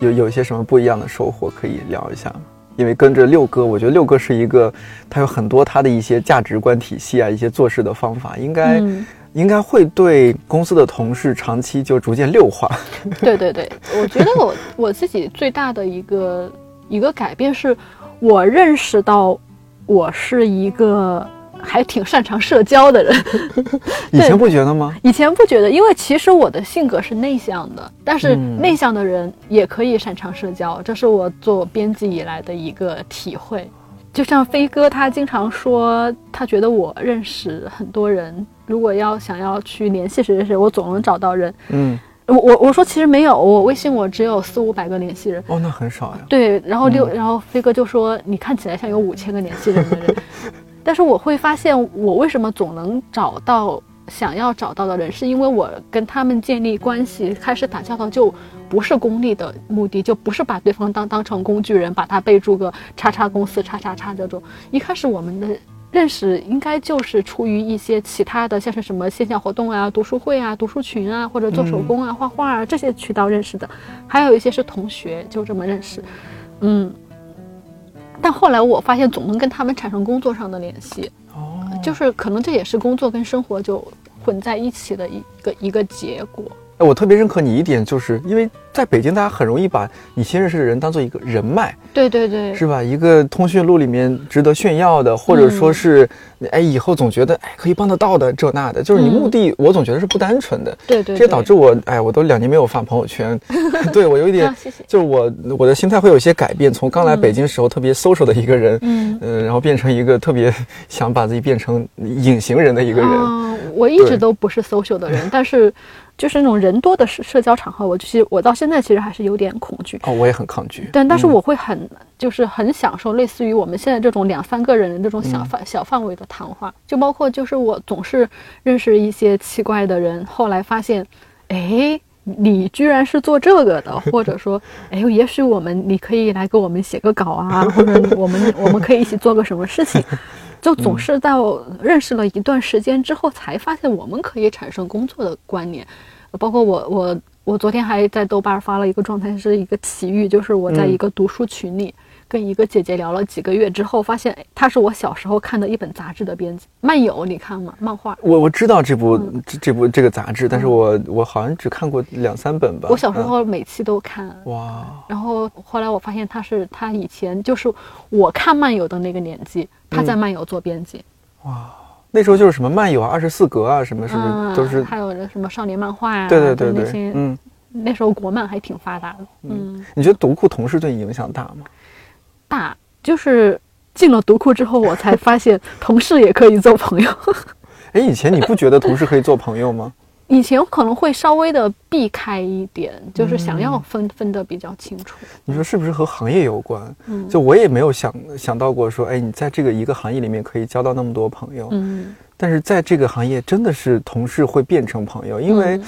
有有一些什么不一样的收获可以聊一下吗？因为跟着六哥，我觉得六哥是一个，他有很多他的一些价值观体系啊，一些做事的方法，应该、嗯，应该会对公司的同事长期就逐渐六化。[laughs] 对对对，我觉得我我自己最大的一个 [laughs] 一个改变是，我认识到我是一个还挺擅长社交的人。[laughs] 以前不觉得吗？以前不觉得，因为其实我的性格是内向的，但是嗯内向的人也可以擅长社交，这是我做编辑以来的一个体会。就像飞哥，他经常说，他觉得我认识很多人，如果要想要去联系谁谁谁，我总能找到人。嗯，我我我说其实没有，我微信我只有四五百个联系人。哦，那很少呀。对，然后六，然后飞哥就说你看起来像有五千个联系人的人，[laughs] 但是我会发现我为什么总能找到想要找到的人，是因为我跟他们建立关系，开始打交道就不是功利的目的，就不是把对方当当成工具人，把他备注个叉叉公司叉叉叉这种。一开始我们的。认识应该就是出于一些其他的，像是什么线下活动啊、读书会啊、读书群啊，或者做手工啊、画画啊这些渠道认识的，还有一些是同学，就这么认识。嗯，但后来我发现总能跟他们产生工作上的联系，哦，就是可能这也是工作跟生活就混在一起的一个一个结果。哎，我特别认可你一点，就是因为在北京，大家很容易把你新认识的人当做一个人脉，对对对，是吧？一个通讯录里面值得炫耀的，或者说是，哎，以后总觉得哎可以帮得到的这那的，就是你嗯。目的，我总觉得是不单纯的，对对，这也导致我，哎，我都两年没有发朋友圈，[laughs] 对我有一点啊，谢谢。[laughs] 就是我我的心态会有一些改变，从刚来北京时候特别 social 的一个人，嗯，呃，然后变成一个特别 [laughs] 想把自己变成隐形人的一个人。啊，我。一直都不是 social 的人，但是就是那种人多的社社交场合，我其实我到现在其实还是有点恐惧。哦，我也很抗拒。但但是嗯我会很、就是很享受类似于我们现在这种两三个人的这种嗯小范、小范围的谈话，就包括就是我总是认识一些奇怪的人，后来发现，哎。你居然是做这个的，或者说，哎，也许我们你可以来给我们写个稿啊，或者我们我们可以一起做个什么事情，[laughs] 就总是到认识了一段时间之后，才发现我们可以产生工作的观念。包括我我我昨天还在豆瓣发了一个状态，是一个奇遇，就是我在一个读书群里。跟一个姐姐聊了几个月之后，发现哎她是我小时候看的一本杂志的编辑，漫游你看吗？漫画。我我知道这部、嗯这这部这个杂志，但是我我好像只看过两三本吧。我小时嗯候每期都看，哇，然后后来我发现他是他以前就是我看漫游的那个年纪，他在漫游做编辑，那时候就是什么漫游啊、二十四格啊，什么是不是嗯，都是？还有那什么少年漫画呀、对对对对嗯，那时候国漫还挺发达的，嗯，你觉得读库同事对你影响大吗？大就是进了读库之后，我才发现同事也可以做朋友。[laughs] 哎，以前你不觉得同事可以做朋友吗？以前可能会稍微的避开一点，就是想要嗯分、分得比较清楚。你说是不是和行业有关？嗯就我也没有想想到过说，哎，你在这个一个行业里面可以交到那么多朋友，嗯，但是在这个行业真的是同事会变成朋友，因为。嗯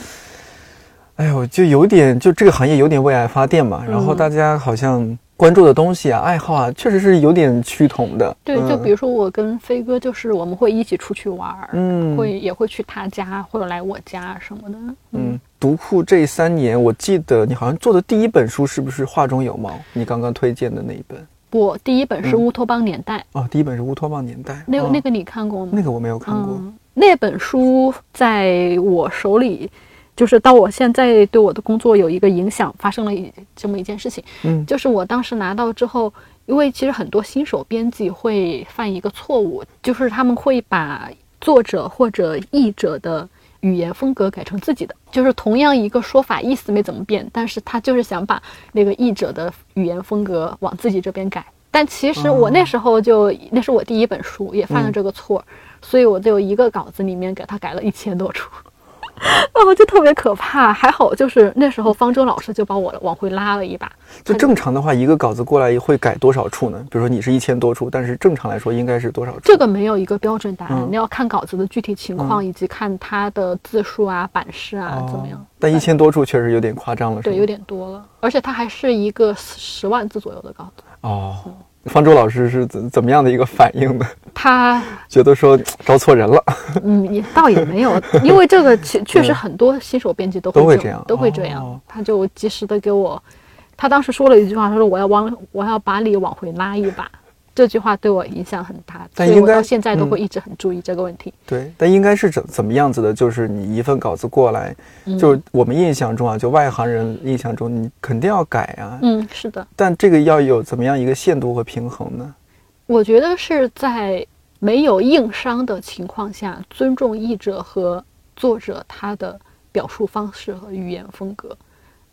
哎呦，就有点，就这个行业有点为爱发电嘛，然后嗯大家好像关注的东西啊、爱好啊，确实是有点趋同的。对，嗯就比如说我跟飞哥，就是我们会一起出去玩儿，嗯会也会去他家或者来我家什么的。嗯，读库这三年，我记得你好像做的第一本书是不是《画中有猫》？你刚刚推荐的那一本我第一本是《嗯乌托邦年代》哦，第一本是《乌托邦年代》，哦那个那个你看过吗？那个我没有看过。嗯，那本书在我手里，就是到我现在对我的工作有一个影响，发生了一这么一件事情，嗯。就是我当时拿到之后，因为其实很多新手编辑会犯一个错误，就是他们会把作者或者译者的。语言风格改成自己的，就是同样一个说法，意思没怎么变，但是他就是想把那个译者的语言风格往自己这边改。但其实我那时候就，那是我第一本书，也犯了这个错，所以我就一个稿子里面给他改了一千多处，然 [laughs] 后就特别可怕。还好就是那时候方舟老师就把我往回拉了一把，就正常的话，一个稿子过来会改多少处呢？比如说你是一千多处，但是正常来说应该是多少处？这个没有一个标准答案，嗯你要看稿子的具体情况，嗯以及看它的字数啊、版式啊、哦怎么样。但一千多处确实有点夸张了，是对，有点多了，而且它还是一个十万字左右的稿子。哦。方舟老师是怎怎么样的一个反应呢？他 [laughs] 觉得说招错人了，嗯，也倒也没有，因为这个确确实很多新手编辑都会这都会这样都会这样。哦他就及时的给我，他当时说了一句话，他说我要往我要把你往回拉一把。这句话对我影响很大，但应该所以到现在都嗯会一直很注意这个问题。对，但应该是怎怎么样子的？就是你一份稿子过来，嗯就我们印象中啊，就外行人印象中，你肯定要改啊。嗯，是的，但这个要有怎么样一个限度和平衡呢？我觉得是在没有硬伤的情况下，尊重译者和作者他的表述方式和语言风格。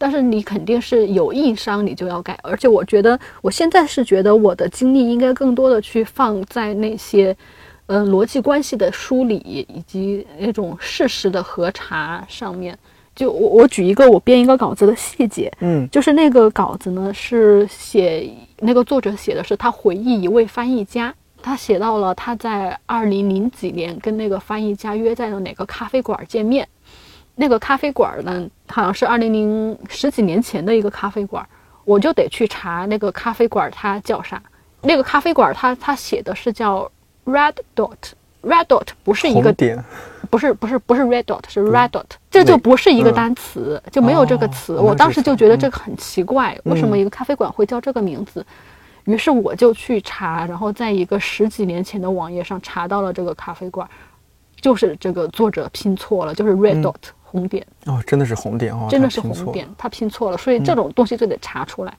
但是你肯定是有硬伤，你就要改。而且我觉得，我现在是觉得我的精力应该更多的去放在那些，呃，逻辑关系的梳理以及那种事实的核查上面。就我我举一个我编一个稿子的细节，嗯就是那个稿子呢是写那个作者写的是他回忆一位翻译家，他写到了他在二零零几年跟那个翻译家约在了哪个咖啡馆见面。那个咖啡馆呢，好像是二零零十几年前的一个咖啡馆，我就得去查那个咖啡馆它叫啥。那个咖啡馆它它写的是叫 Red Dot，Red Dot 不是一个点，不是不是不是 red dot 是 red dot，这就不是一个单词，就没有这个词。哦我当时就觉得这嗯个很奇怪，为什么一个咖啡馆会叫这个名字？于是我就去查，然后在一个十几年前的网页上查到了这个咖啡馆，就是这个作者拼错了，就是 red 嗯。Dot、红点，哦，真的是红点哦，真的是红点，他拼错了，所以这种东西就得查出来。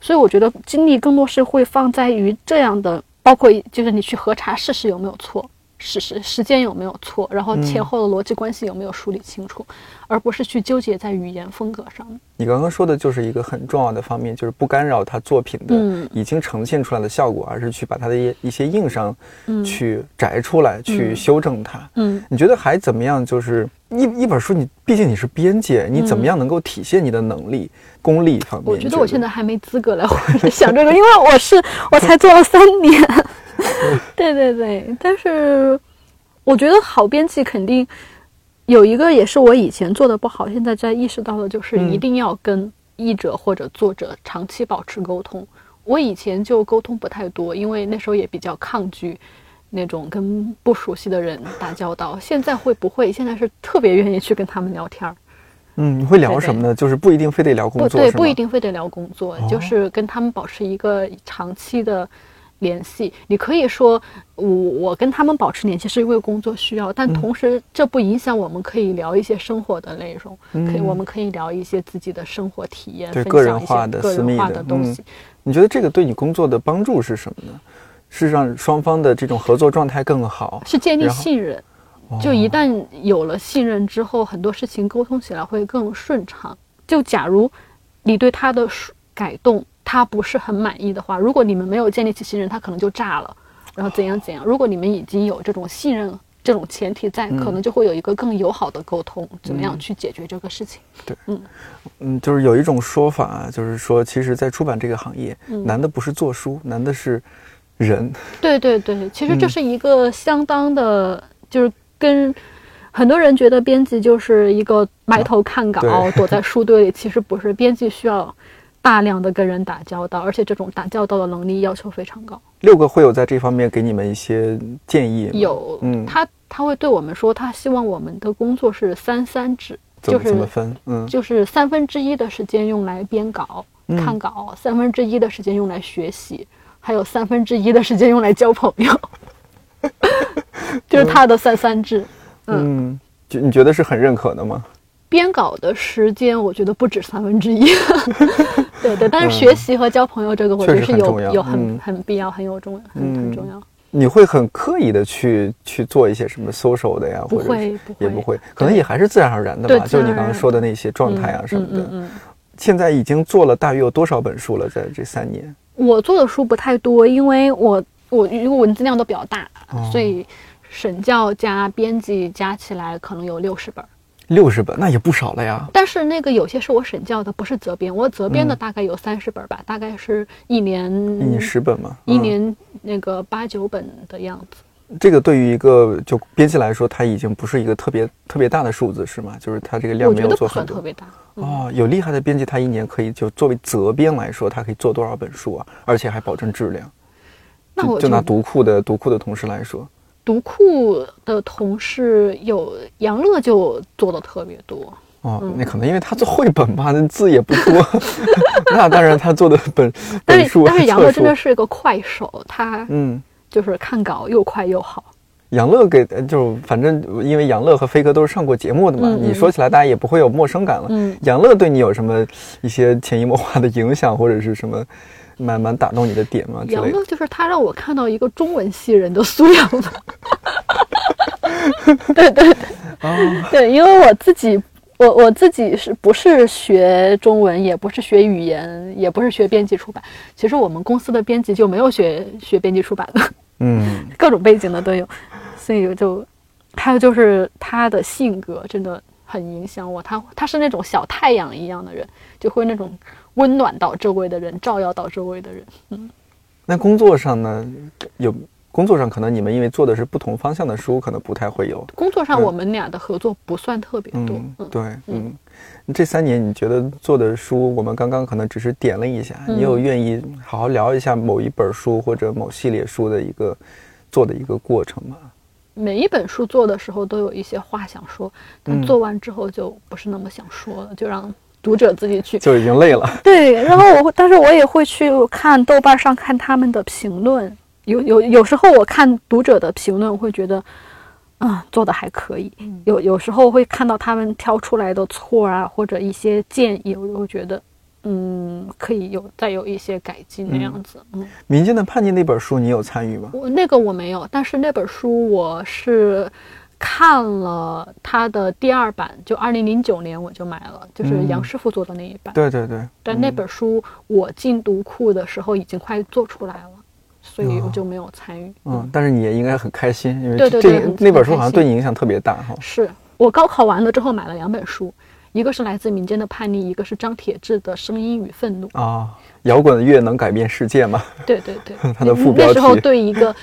所以我觉得精力更多是会放在于这样的，包括就是你去核查事实有没有错，事实时间有没有错，然后前嗯后的逻辑关系有没有梳理清楚，而不是去纠结在语言风格上面。你刚刚说的就是一个很重要的方面，就是不干扰他作品的嗯已经呈现出来的效果，而是去把他的一一些硬伤嗯去摘出来，去嗯修正它。嗯你觉得还怎么样？就是一一本书，你毕竟你是编辑，你怎么样能够体现你的能力、功力方面？我觉得我现在在还没资格来 [laughs] [laughs] 想这个，因为我是我才做了三年。[laughs] 对对对，但是我觉得好编辑肯定有一个也是我以前做的不好，现在在意识到的就是嗯一定要跟译者或者作者长期保持沟通。我以前就沟通不太多，因为那时候也比较抗拒那种跟不熟悉的人打交道。现在会不会？现在是特别愿意去跟他们聊天儿。嗯，你会聊什么呢？就是不一定非得聊工作，不对，不一。定非得聊工作，哦就是跟他们保持一个长期的联系。你可以说我我跟他们保持联系是因为工作需要，但嗯同时这不影响我们可以聊一些生活的内容，可以嗯我们可以聊一些自己的生活体验，对个人分享一些化的东西。你觉得这个对你工作的帮助是什么呢？是让双方的这种合作状态更好？是建立信任。哦就一旦有了信任之后，很多事情沟通起来会更顺畅。就假如你对他的改动他不是很满意的话，如果你们没有建立起信任，他可能就炸了，然后怎样怎样。如果你们已经有这种信任这种前提在，可能就会有一个更友好的沟通，怎么样去解决这个事情。对。嗯。嗯，就是有一种说法啊，就是说，其实，在出版这个行业，嗯。难的不是做书，难的是人。对对对，其实这嗯是一个相当的，就是跟很多人觉得编辑就是一个埋头看稿、对。躲在书堆里，其实不是，编辑需要大量的跟人打交道，而且这种打交道的能力要求非常高。六个会有在这方面给你们一些建议？有，嗯，他他会对我们说，他希望我们的工作是三三制，就是怎么分？嗯，就是三分之一的时间用来编稿、嗯看稿，三分之一的时间用来学习，还有三分之一的时间用来交朋友，[laughs] 就是他的三三制。嗯，就你觉得是很认可的吗？编稿的时间，我觉得不止三分之一。[laughs] 对对，但嗯是学习和交朋友这个，我觉得是有有很嗯很必要、很有重要、很很重要。你会很刻意的去去做一些什么 social 的呀，不或者是会不会也不会，可能也还是自然而然的吧。就是你刚刚说的那些状态啊嗯什么的。嗯嗯现在已经做了大约有多少本书了？在这三年？嗯，我做的书不太多，因为我我因为文字量都比较大，哦所以审教加编辑加起来可能有六十本儿。六十本，那也不少了呀。但是那个有些是我审校的，不是责编。我责编的嗯大概有三十本吧，大概是一年一年十本嘛，一嗯年那个八九本的样子。这个对于一个就编辑来说，它已经不是一个特别特别大的数字，是吗？就是它这个量没有做很多。算特别大。嗯哦，有厉害的编辑，他一年可以就作为责编来说，他可以做多少本书啊？而且还保证质量。那我就就拿读库的读库的同事来说，读库的同事有杨乐就做的特别多，哦，嗯那可能因为他做绘本吧，那字也不多。[laughs] 那当然，他做的本 [laughs] 但是本数但是杨乐真的是一个快手，他嗯。就是看稿又快又好。杨乐给呃就反正因为杨乐和飞哥都是上过节目的嘛，你说起来大家也不会有陌生感了。嗯，杨乐对你有什么一些潜移默化的影响，或者是什么蛮蛮打动你的点吗？杨乐就是他让我看到一个中文系人的素养吧。对对对，哦，对，因为我自己，我我自己是不是学中文，也不是学语言，也不是学编辑出版。其实我们公司的编辑就没有学学编辑出版的，嗯 [laughs] 各种背景的都有，所以就还有就是他的性格真的很影响我。他他是那种小太阳一样的人，就会那种温暖到周围的人，照耀到周围的人。嗯那工作上呢？有工作上可能你们因为做的是不同方向的书，可能不太会有。工作上嗯我们俩的合作不算特别多，嗯，嗯对，嗯，这三年你觉得做的书，我们刚刚可能只是点了一下，嗯你有愿意好好聊一下某一本书或者某系列书的一个做的一个过程吗？每一本书做的时候都有一些话想说，但嗯做完之后就不是那么想说了，就让读者自己去。就已经累了。[laughs] 对，然后我会，但是我也会去看豆瓣上看他们的评论，有有有时候我看读者的评论会觉得，啊、做的还可以。有有时候会看到他们挑出来的错啊，或者一些建议，我就会觉得，嗯，可以有再有一些改进那样子。嗯，民间的叛逆那本书，你有参与吗？我那个我没有，但是那本书我是看了他的第二版，就二零零九年我就买了，就是嗯杨师傅做的那一版。对对对，但那本书我进读库的时候已经快做出来了，所以我就没有参与。嗯，但是你也应该很开心，因为对对这对那本书好像对你影响特别大哈。是我高考完了之后买了两本书，一个是来自民间的叛逆，一个是张铁志的《声音与愤怒》。啊，摇滚乐能改变世界吗？对对对，他 [laughs] 的副标那时候对一个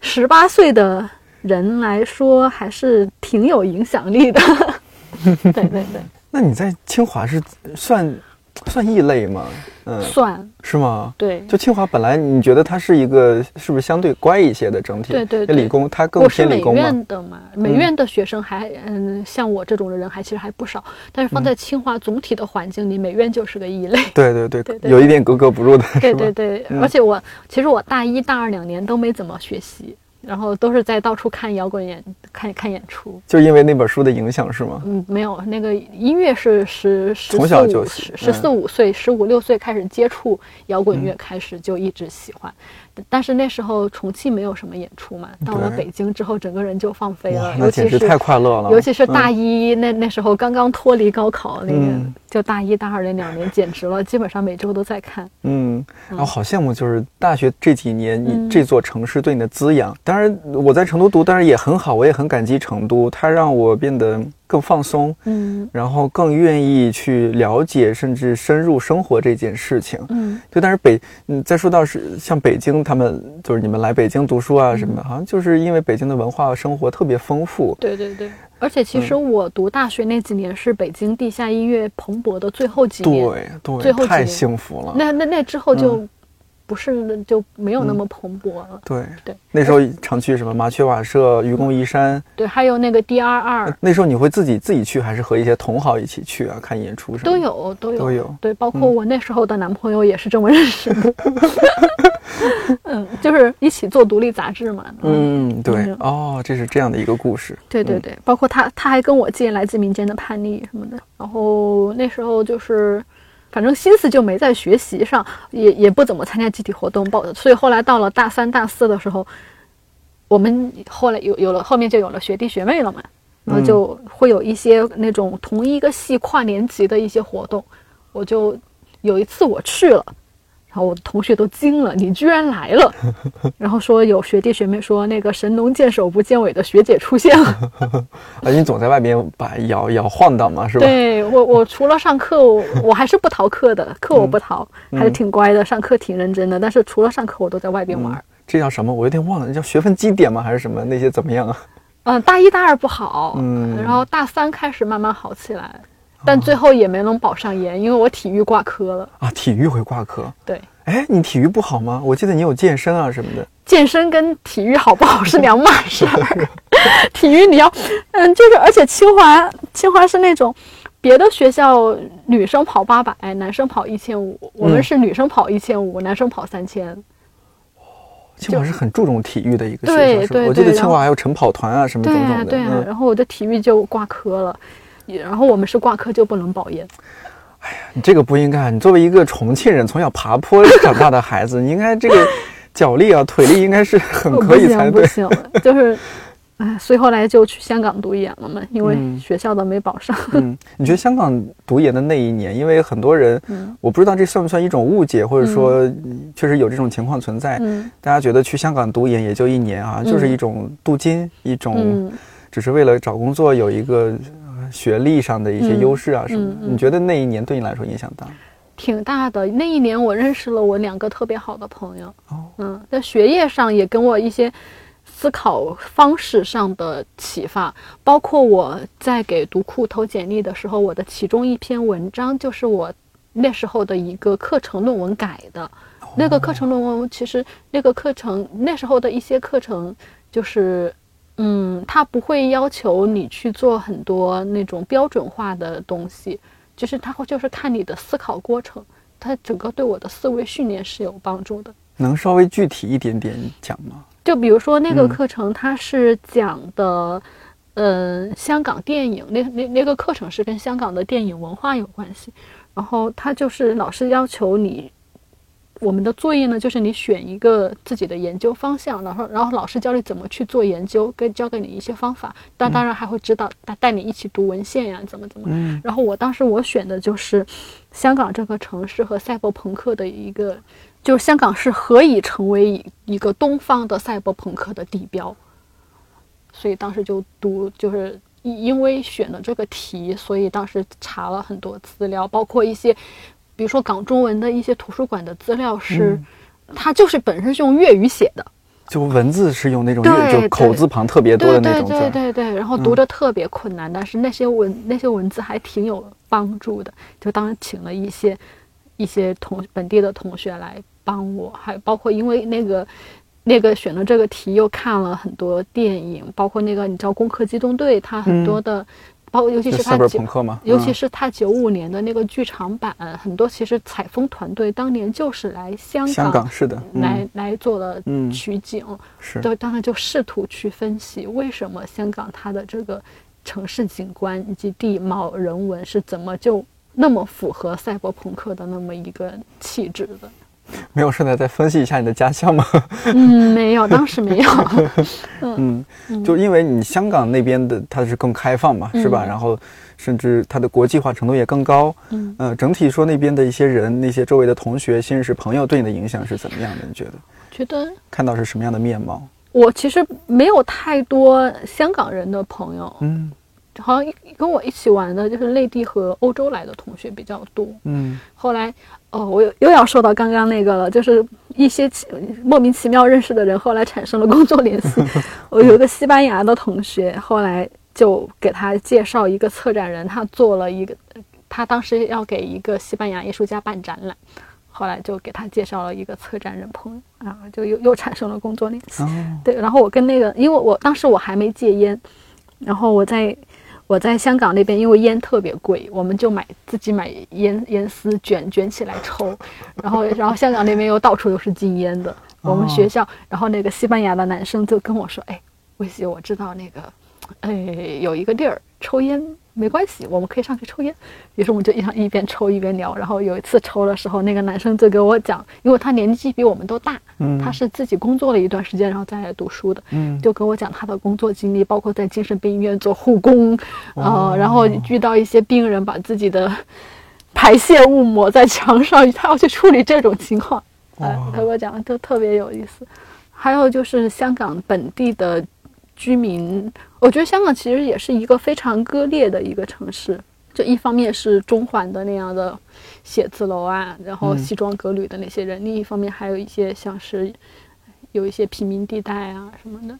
十八岁的人来说还是挺有影响力的。[laughs] 对对对，那你在清华是算算异类吗？嗯，算是吗？对。就清华本来你觉得它是一个是不是相对乖一些的整体？对对对理工它更偏理工吗？院的嘛，美院的学生还嗯，像我这种的人还其实还不少，但是放嗯在清华总体的环境里，美院就是个异类。对对对，对对有一点格格不入的对？对对，嗯而且我其实我大一大二两年都没怎么学习，然后都是在到处看摇滚演看看演出。就因为那本书的影响是吗？嗯，没有那个音乐是十十从四五小就十十四嗯五岁十五六岁开始接触摇滚乐，开始就一直喜欢。但是那时候重庆没有什么演出嘛，到了北京之后，整个人就放飞了，，那尤其是简直太快乐了。尤其是大嗯一、那那时候刚刚脱离高考，那个、嗯就大一大二那两年简直了，基本上每周都在看。嗯，然后好羡慕，就是大学这几年你嗯这座城市对你的滋养。当然，我在成都读，当然也很好，我也很感激成都，它让我变得更放松，嗯然后更愿意去了解甚至深入生活这件事情。嗯，就但是北，嗯，再说到是像北京，他们就是你们来北京读书啊什么的，好像就是因为北京的文化生活特别丰富。对对对。而且其实我读大学那几年是北京地下音乐蓬勃的最后几年，对对，太最后太幸福了。那那那之后就嗯不是、就没有那么蓬勃了。对对，那时候常去什么麻雀瓦舍、愚公移山。对，还有那个 DRR 那时候你会自己自己去，还是和一些同好一起去啊？看演出什么的都。有都有都有对，包括我那时候的男朋友也是这么认识的。嗯，[laughs] 就是一起做独立杂志嘛。[laughs] 嗯，对嗯哦，这是这样的一个故事。嗯对对对，包括他他还跟我借来自民间的叛逆什么的，然后那时候就是。反正心思就没在学习上，也也不怎么参加集体活动，报所以后来到了大三、大四的时候，我们后来有有了后面就有了学弟学妹了嘛，然后就会有一些那种同一个系跨年级的一些活动，我就有一次我去了，然后我的同学都惊了，你居然来了，[laughs] 然后说有学弟学妹说那个神龙见首不见尾的学姐出现了。[laughs] 啊，你总在外边把摇摇晃荡嘛，是吧？对我，我除了上课，我我还是不逃课的，课我不逃，还是挺乖的，上课挺认真的。但是除了上课，我都在外边玩儿。这叫什么？我有点忘了，那叫学分基点吗？还是什么？那些怎么样啊？嗯、大一大二不好，嗯然后大三开始慢慢好起来，但最后也没能保上研，因为我体育挂科了。啊，体育会挂科。对，哎，你体育不好吗？我记得你有健身啊什么的。健身跟体育好不好是两码事儿。[laughs] 体育你要，嗯，就是而且清华清华是那种。别的学校女生跑八百，男生跑一千五，我们嗯是女生跑一千五，男生跑三千。清华是很注重体育的一个学对校，是吧？对我记得清华还有晨跑团啊什么种种的。对呀、嗯然后我的体育就挂科了，也然后我们是挂科就不能保研。哎呀你这个不应该。你作为一个重庆人，从小爬坡长大的孩子，你应该这个脚力啊、腿力应该是很可以才对。不行，不行，[laughs] 就是。哎，所以后来就去香港读研了嘛，因为学校的没保上。嗯，你觉得香港读研的那一年，因为很多人，我不知道这算不算一种误解，或者说确实有这种情况存在。嗯，大家觉得去香港读研也就一年啊，就是一种镀金，一种只是为了找工作有一个学历上的一些优势啊什么的。你觉得那一年对你来说影响大？挺大的。那一年我认识了我两个特别好的朋友。哦，嗯，在学业上也跟我一些。思考方式上的启发，包括我在给读库投简历的时候，我的其中一篇文章就是我那时候的一个课程论文改的。那个课程论文其实那个课程那时候的一些课程就是，嗯，他不会要求你去做很多那种标准化的东西，就是他会就是看你的思考过程，他整个对我的思维训练是有帮助的。能稍微具体一点点讲吗？就比如说那个课程，它是讲的，呃，香港电影那那那个课程是跟香港的电影文化有关系。然后他就是老师要求你，我们的作业呢，就是你选一个自己的研究方向，然后然后老师教你怎么去做研究，跟教给你一些方法。但当然还会指导带带你一起读文献呀，怎么怎么。然后我当时我选的就是香港这个城市和赛博朋克的一个。就是香港是何以成为一个东方的赛博朋克的地标？所以当时就读，就是因为选了这个题，所以当时查了很多资料，包括一些，比如说港中文的一些图书馆的资料，是它就是本身是用粤语写的，就文字是用那种就口字旁特别多的那种对对对对，然后读着特别困难，但是那些文那些文字还挺有帮助的，就当时请了一些。一些同本地的同学来帮我，还包括因为那个那个选了这个题，又看了很多电影，包括那个你知道《攻壳机动队》，它很多的，包括尤其是他九，尤其是他九五年的那个剧场版，很多其实采风团队当年就是来香港，香港是的，来来做了取景，是，就当时就试图去分析为什么香港它的这个城市景观以及地貌人文是怎么就。那么符合赛博朋克的那么一个气质的，[laughs] 没有顺带再分析一下你的家乡吗？[laughs] 嗯，没有，当时没有。[laughs] 嗯，就因为你香港那边的它是更开放嘛，是吧？然后甚至它的国际化程度也更高。嗯，呃，整体说那边的一些人，那些周围的同学、新认识朋友对你的影响是怎么样的？你觉得？觉得看到是什么样的面貌？我其实没有太多香港人的朋友。嗯。好像跟我一起玩的就是内地和欧洲来的同学比较多。嗯，后来哦，我又又要说到刚刚那个了，就是一些莫名其妙认识的人，后来产生了工作联系。[laughs] 我有一个西班牙的同学，后来就给他介绍一个策展人，他做了一个，他当时要给一个西班牙艺术家办展览，后来就给他介绍了一个策展人朋友，啊，就又又产生了工作联系。对，然后我跟那个，因为我当时我还没戒烟，然后我在。我在香港那边，因为烟特别贵，我们就买自己买烟烟丝卷卷起来抽，然后然后香港那边又到处都是禁烟的，我们学校，然后那个西班牙的男生就跟我说：“哎，威西，我知道那个，哎，有一个地儿抽烟。”没关系，我们可以上去抽烟。于是我们就一上一边抽一边聊。然后有一次抽的时候，那个男生就给我讲，因为他年纪比我们都大，嗯，他是自己工作了一段时间，然后再来读书的，嗯，就跟我讲他的工作经历，包括在精神病医院做护工，呃，然后遇到一些病人把自己的排泄物抹在墙上，他要去处理这种情况，呃，他给我讲都特别有意思。还有就是香港本地的。居民，我觉得香港其实也是一个非常割裂的一个城市。就一方面是中环的那样的写字楼啊，然后西装革履的那些人；另一方面还有一些像是有一些贫民地带啊什么的。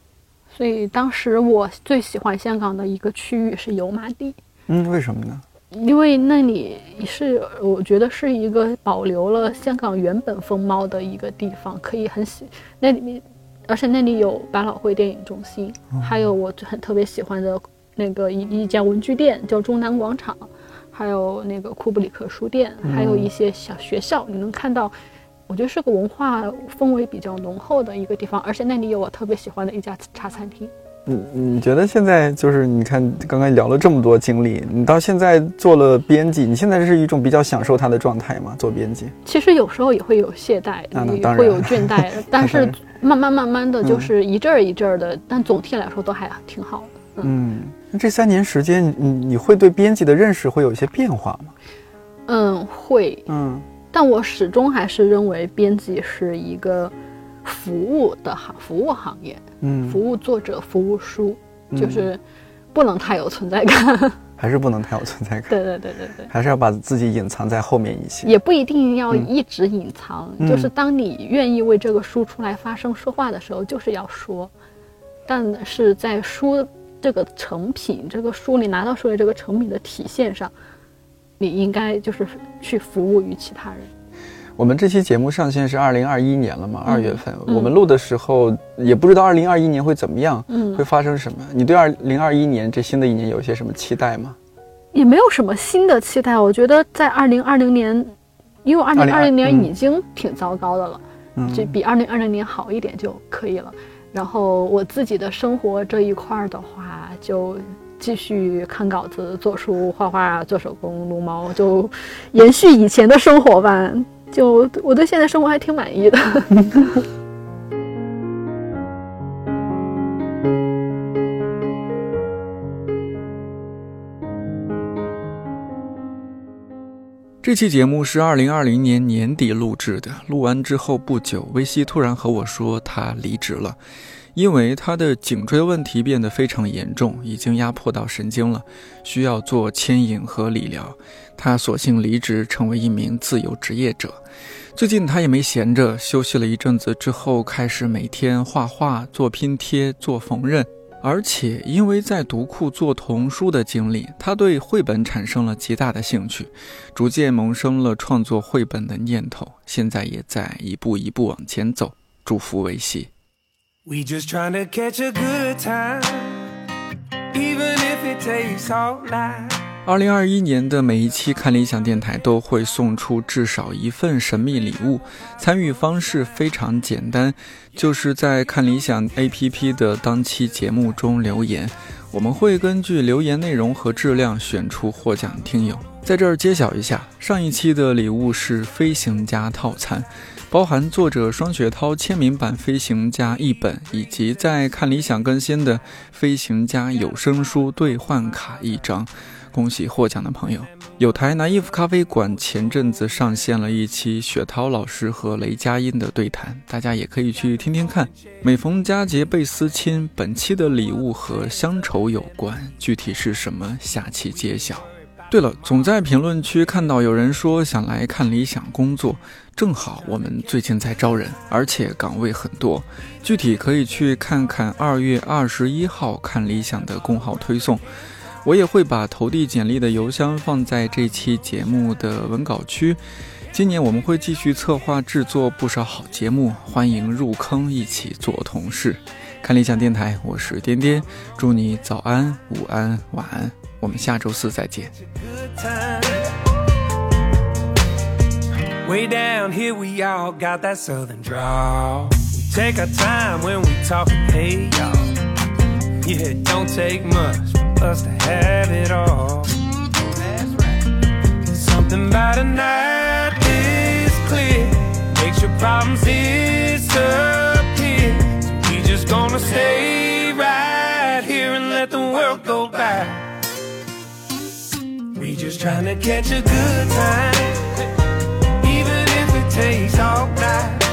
所以当时我最喜欢香港的一个区域是油麻地。嗯，为什么呢？因为那里是我觉得是一个保留了香港原本风貌的一个地方，可以很喜那里面。而且那里有百老汇电影中心，还有我很特别喜欢的那个一一家文具店叫中南广场，还有那个库布里克书店，还有一些小学校，你能看到，我觉得是个文化氛围比较浓厚的一个地方。而且那里有我特别喜欢的一家茶餐厅，你你觉得现在就是你看刚刚聊了这么多经历，你到现在做了编辑，你现在是一种比较享受它的状态吗？做编辑？其实有时候也会有懈怠，也会有倦怠，[laughs] 但是慢慢慢慢的就是一阵儿一阵儿的，但总体来说都还挺好的。嗯，那这三年时间，你你会对编辑的认识会有一些变化吗？嗯，会。嗯，但我始终还是认为编辑是一个服务的行服务行业。嗯，服务作者，服务书，就是不能太有存在感，还是不能太有存在感。对 [laughs] 对对对对，还是要把自己隐藏在后面一些，也不一定要一直隐藏。就是当你愿意为这个书出来发声说话的时候，就是要说。但是在书这个成品，这个书你拿到手里这个成品的体现上，你应该就是去服务于其他人。我们这期节目上线是二零二一年了嘛？二月份我们录的时候也不知道二零二一年会怎么样，嗯，会发生什么？你对二零二一年这新的一年有些什么期待吗？也没有什么新的期待。我觉得在二零二零年，因为二零二零年已经挺糟糕的了，这比二零二零年好一点就可以了。然后我自己的生活这一块儿的话，就继续看稿子、做书、画画、做手工、撸猫，就延续以前的生活吧。就我对现在生活还挺满意的。[laughs] 这期节目是二零二零年年底录制的，录完之后不久，薇西突然和我说他离职了。因为他的颈椎问题变得非常严重，已经压迫到神经了，需要做牵引和理疗。他索性离职，成为一名自由职业者。最近他也没闲着，休息了一阵子之后，开始每天画画、做拼贴、做缝纫。而且因为在读库做童书的经历，他对绘本产生了极大的兴趣，逐渐萌生了创作绘本的念头。现在也在一步一步往前走。祝福维系。We just trying to catch a good time, even if it takes all night. 二零二一年的每一期看理想电台都会送出至少一份神秘礼物，参与方式非常简单，就是在看理想 APP 的当期节目中留言，我们会根据留言内容和质量选出获奖听友。在这儿揭晓一下，上一期的礼物是飞行家套餐。包含作者双雪涛签名版《飞行家》一本，以及在看理想更新的《飞行家》有声书兑换卡一张。恭喜获奖的朋友！有台拿衣服咖啡馆前阵子上线了一期雪涛老师和雷佳音的对谈，大家也可以去听听看。每逢佳节倍思亲，本期的礼物和乡愁有关，具体是什么，下期揭晓。对了，总在评论区看到有人说想来看理想工作，正好我们最近在招人，而且岗位很多，具体可以去看看二月二十一号看理想的公号推送，我也会把投递简历的邮箱放在这期节目的文稿区。今年我们会继续策划制作不少好节目，欢迎入坑一起做同事。看理想电台，我是颠颠，祝你早安、午安、晚安。我们下周四再见。Way down here, we all got that southern draw. We take our time when we talk, hey y'all. Yeah, it don't take much for us to have it all. That's right. Something about a night is clear, makes your problems disappear. So we just gonna stay right here and let the world go by We just trying to catch a good time, even if it takes all night.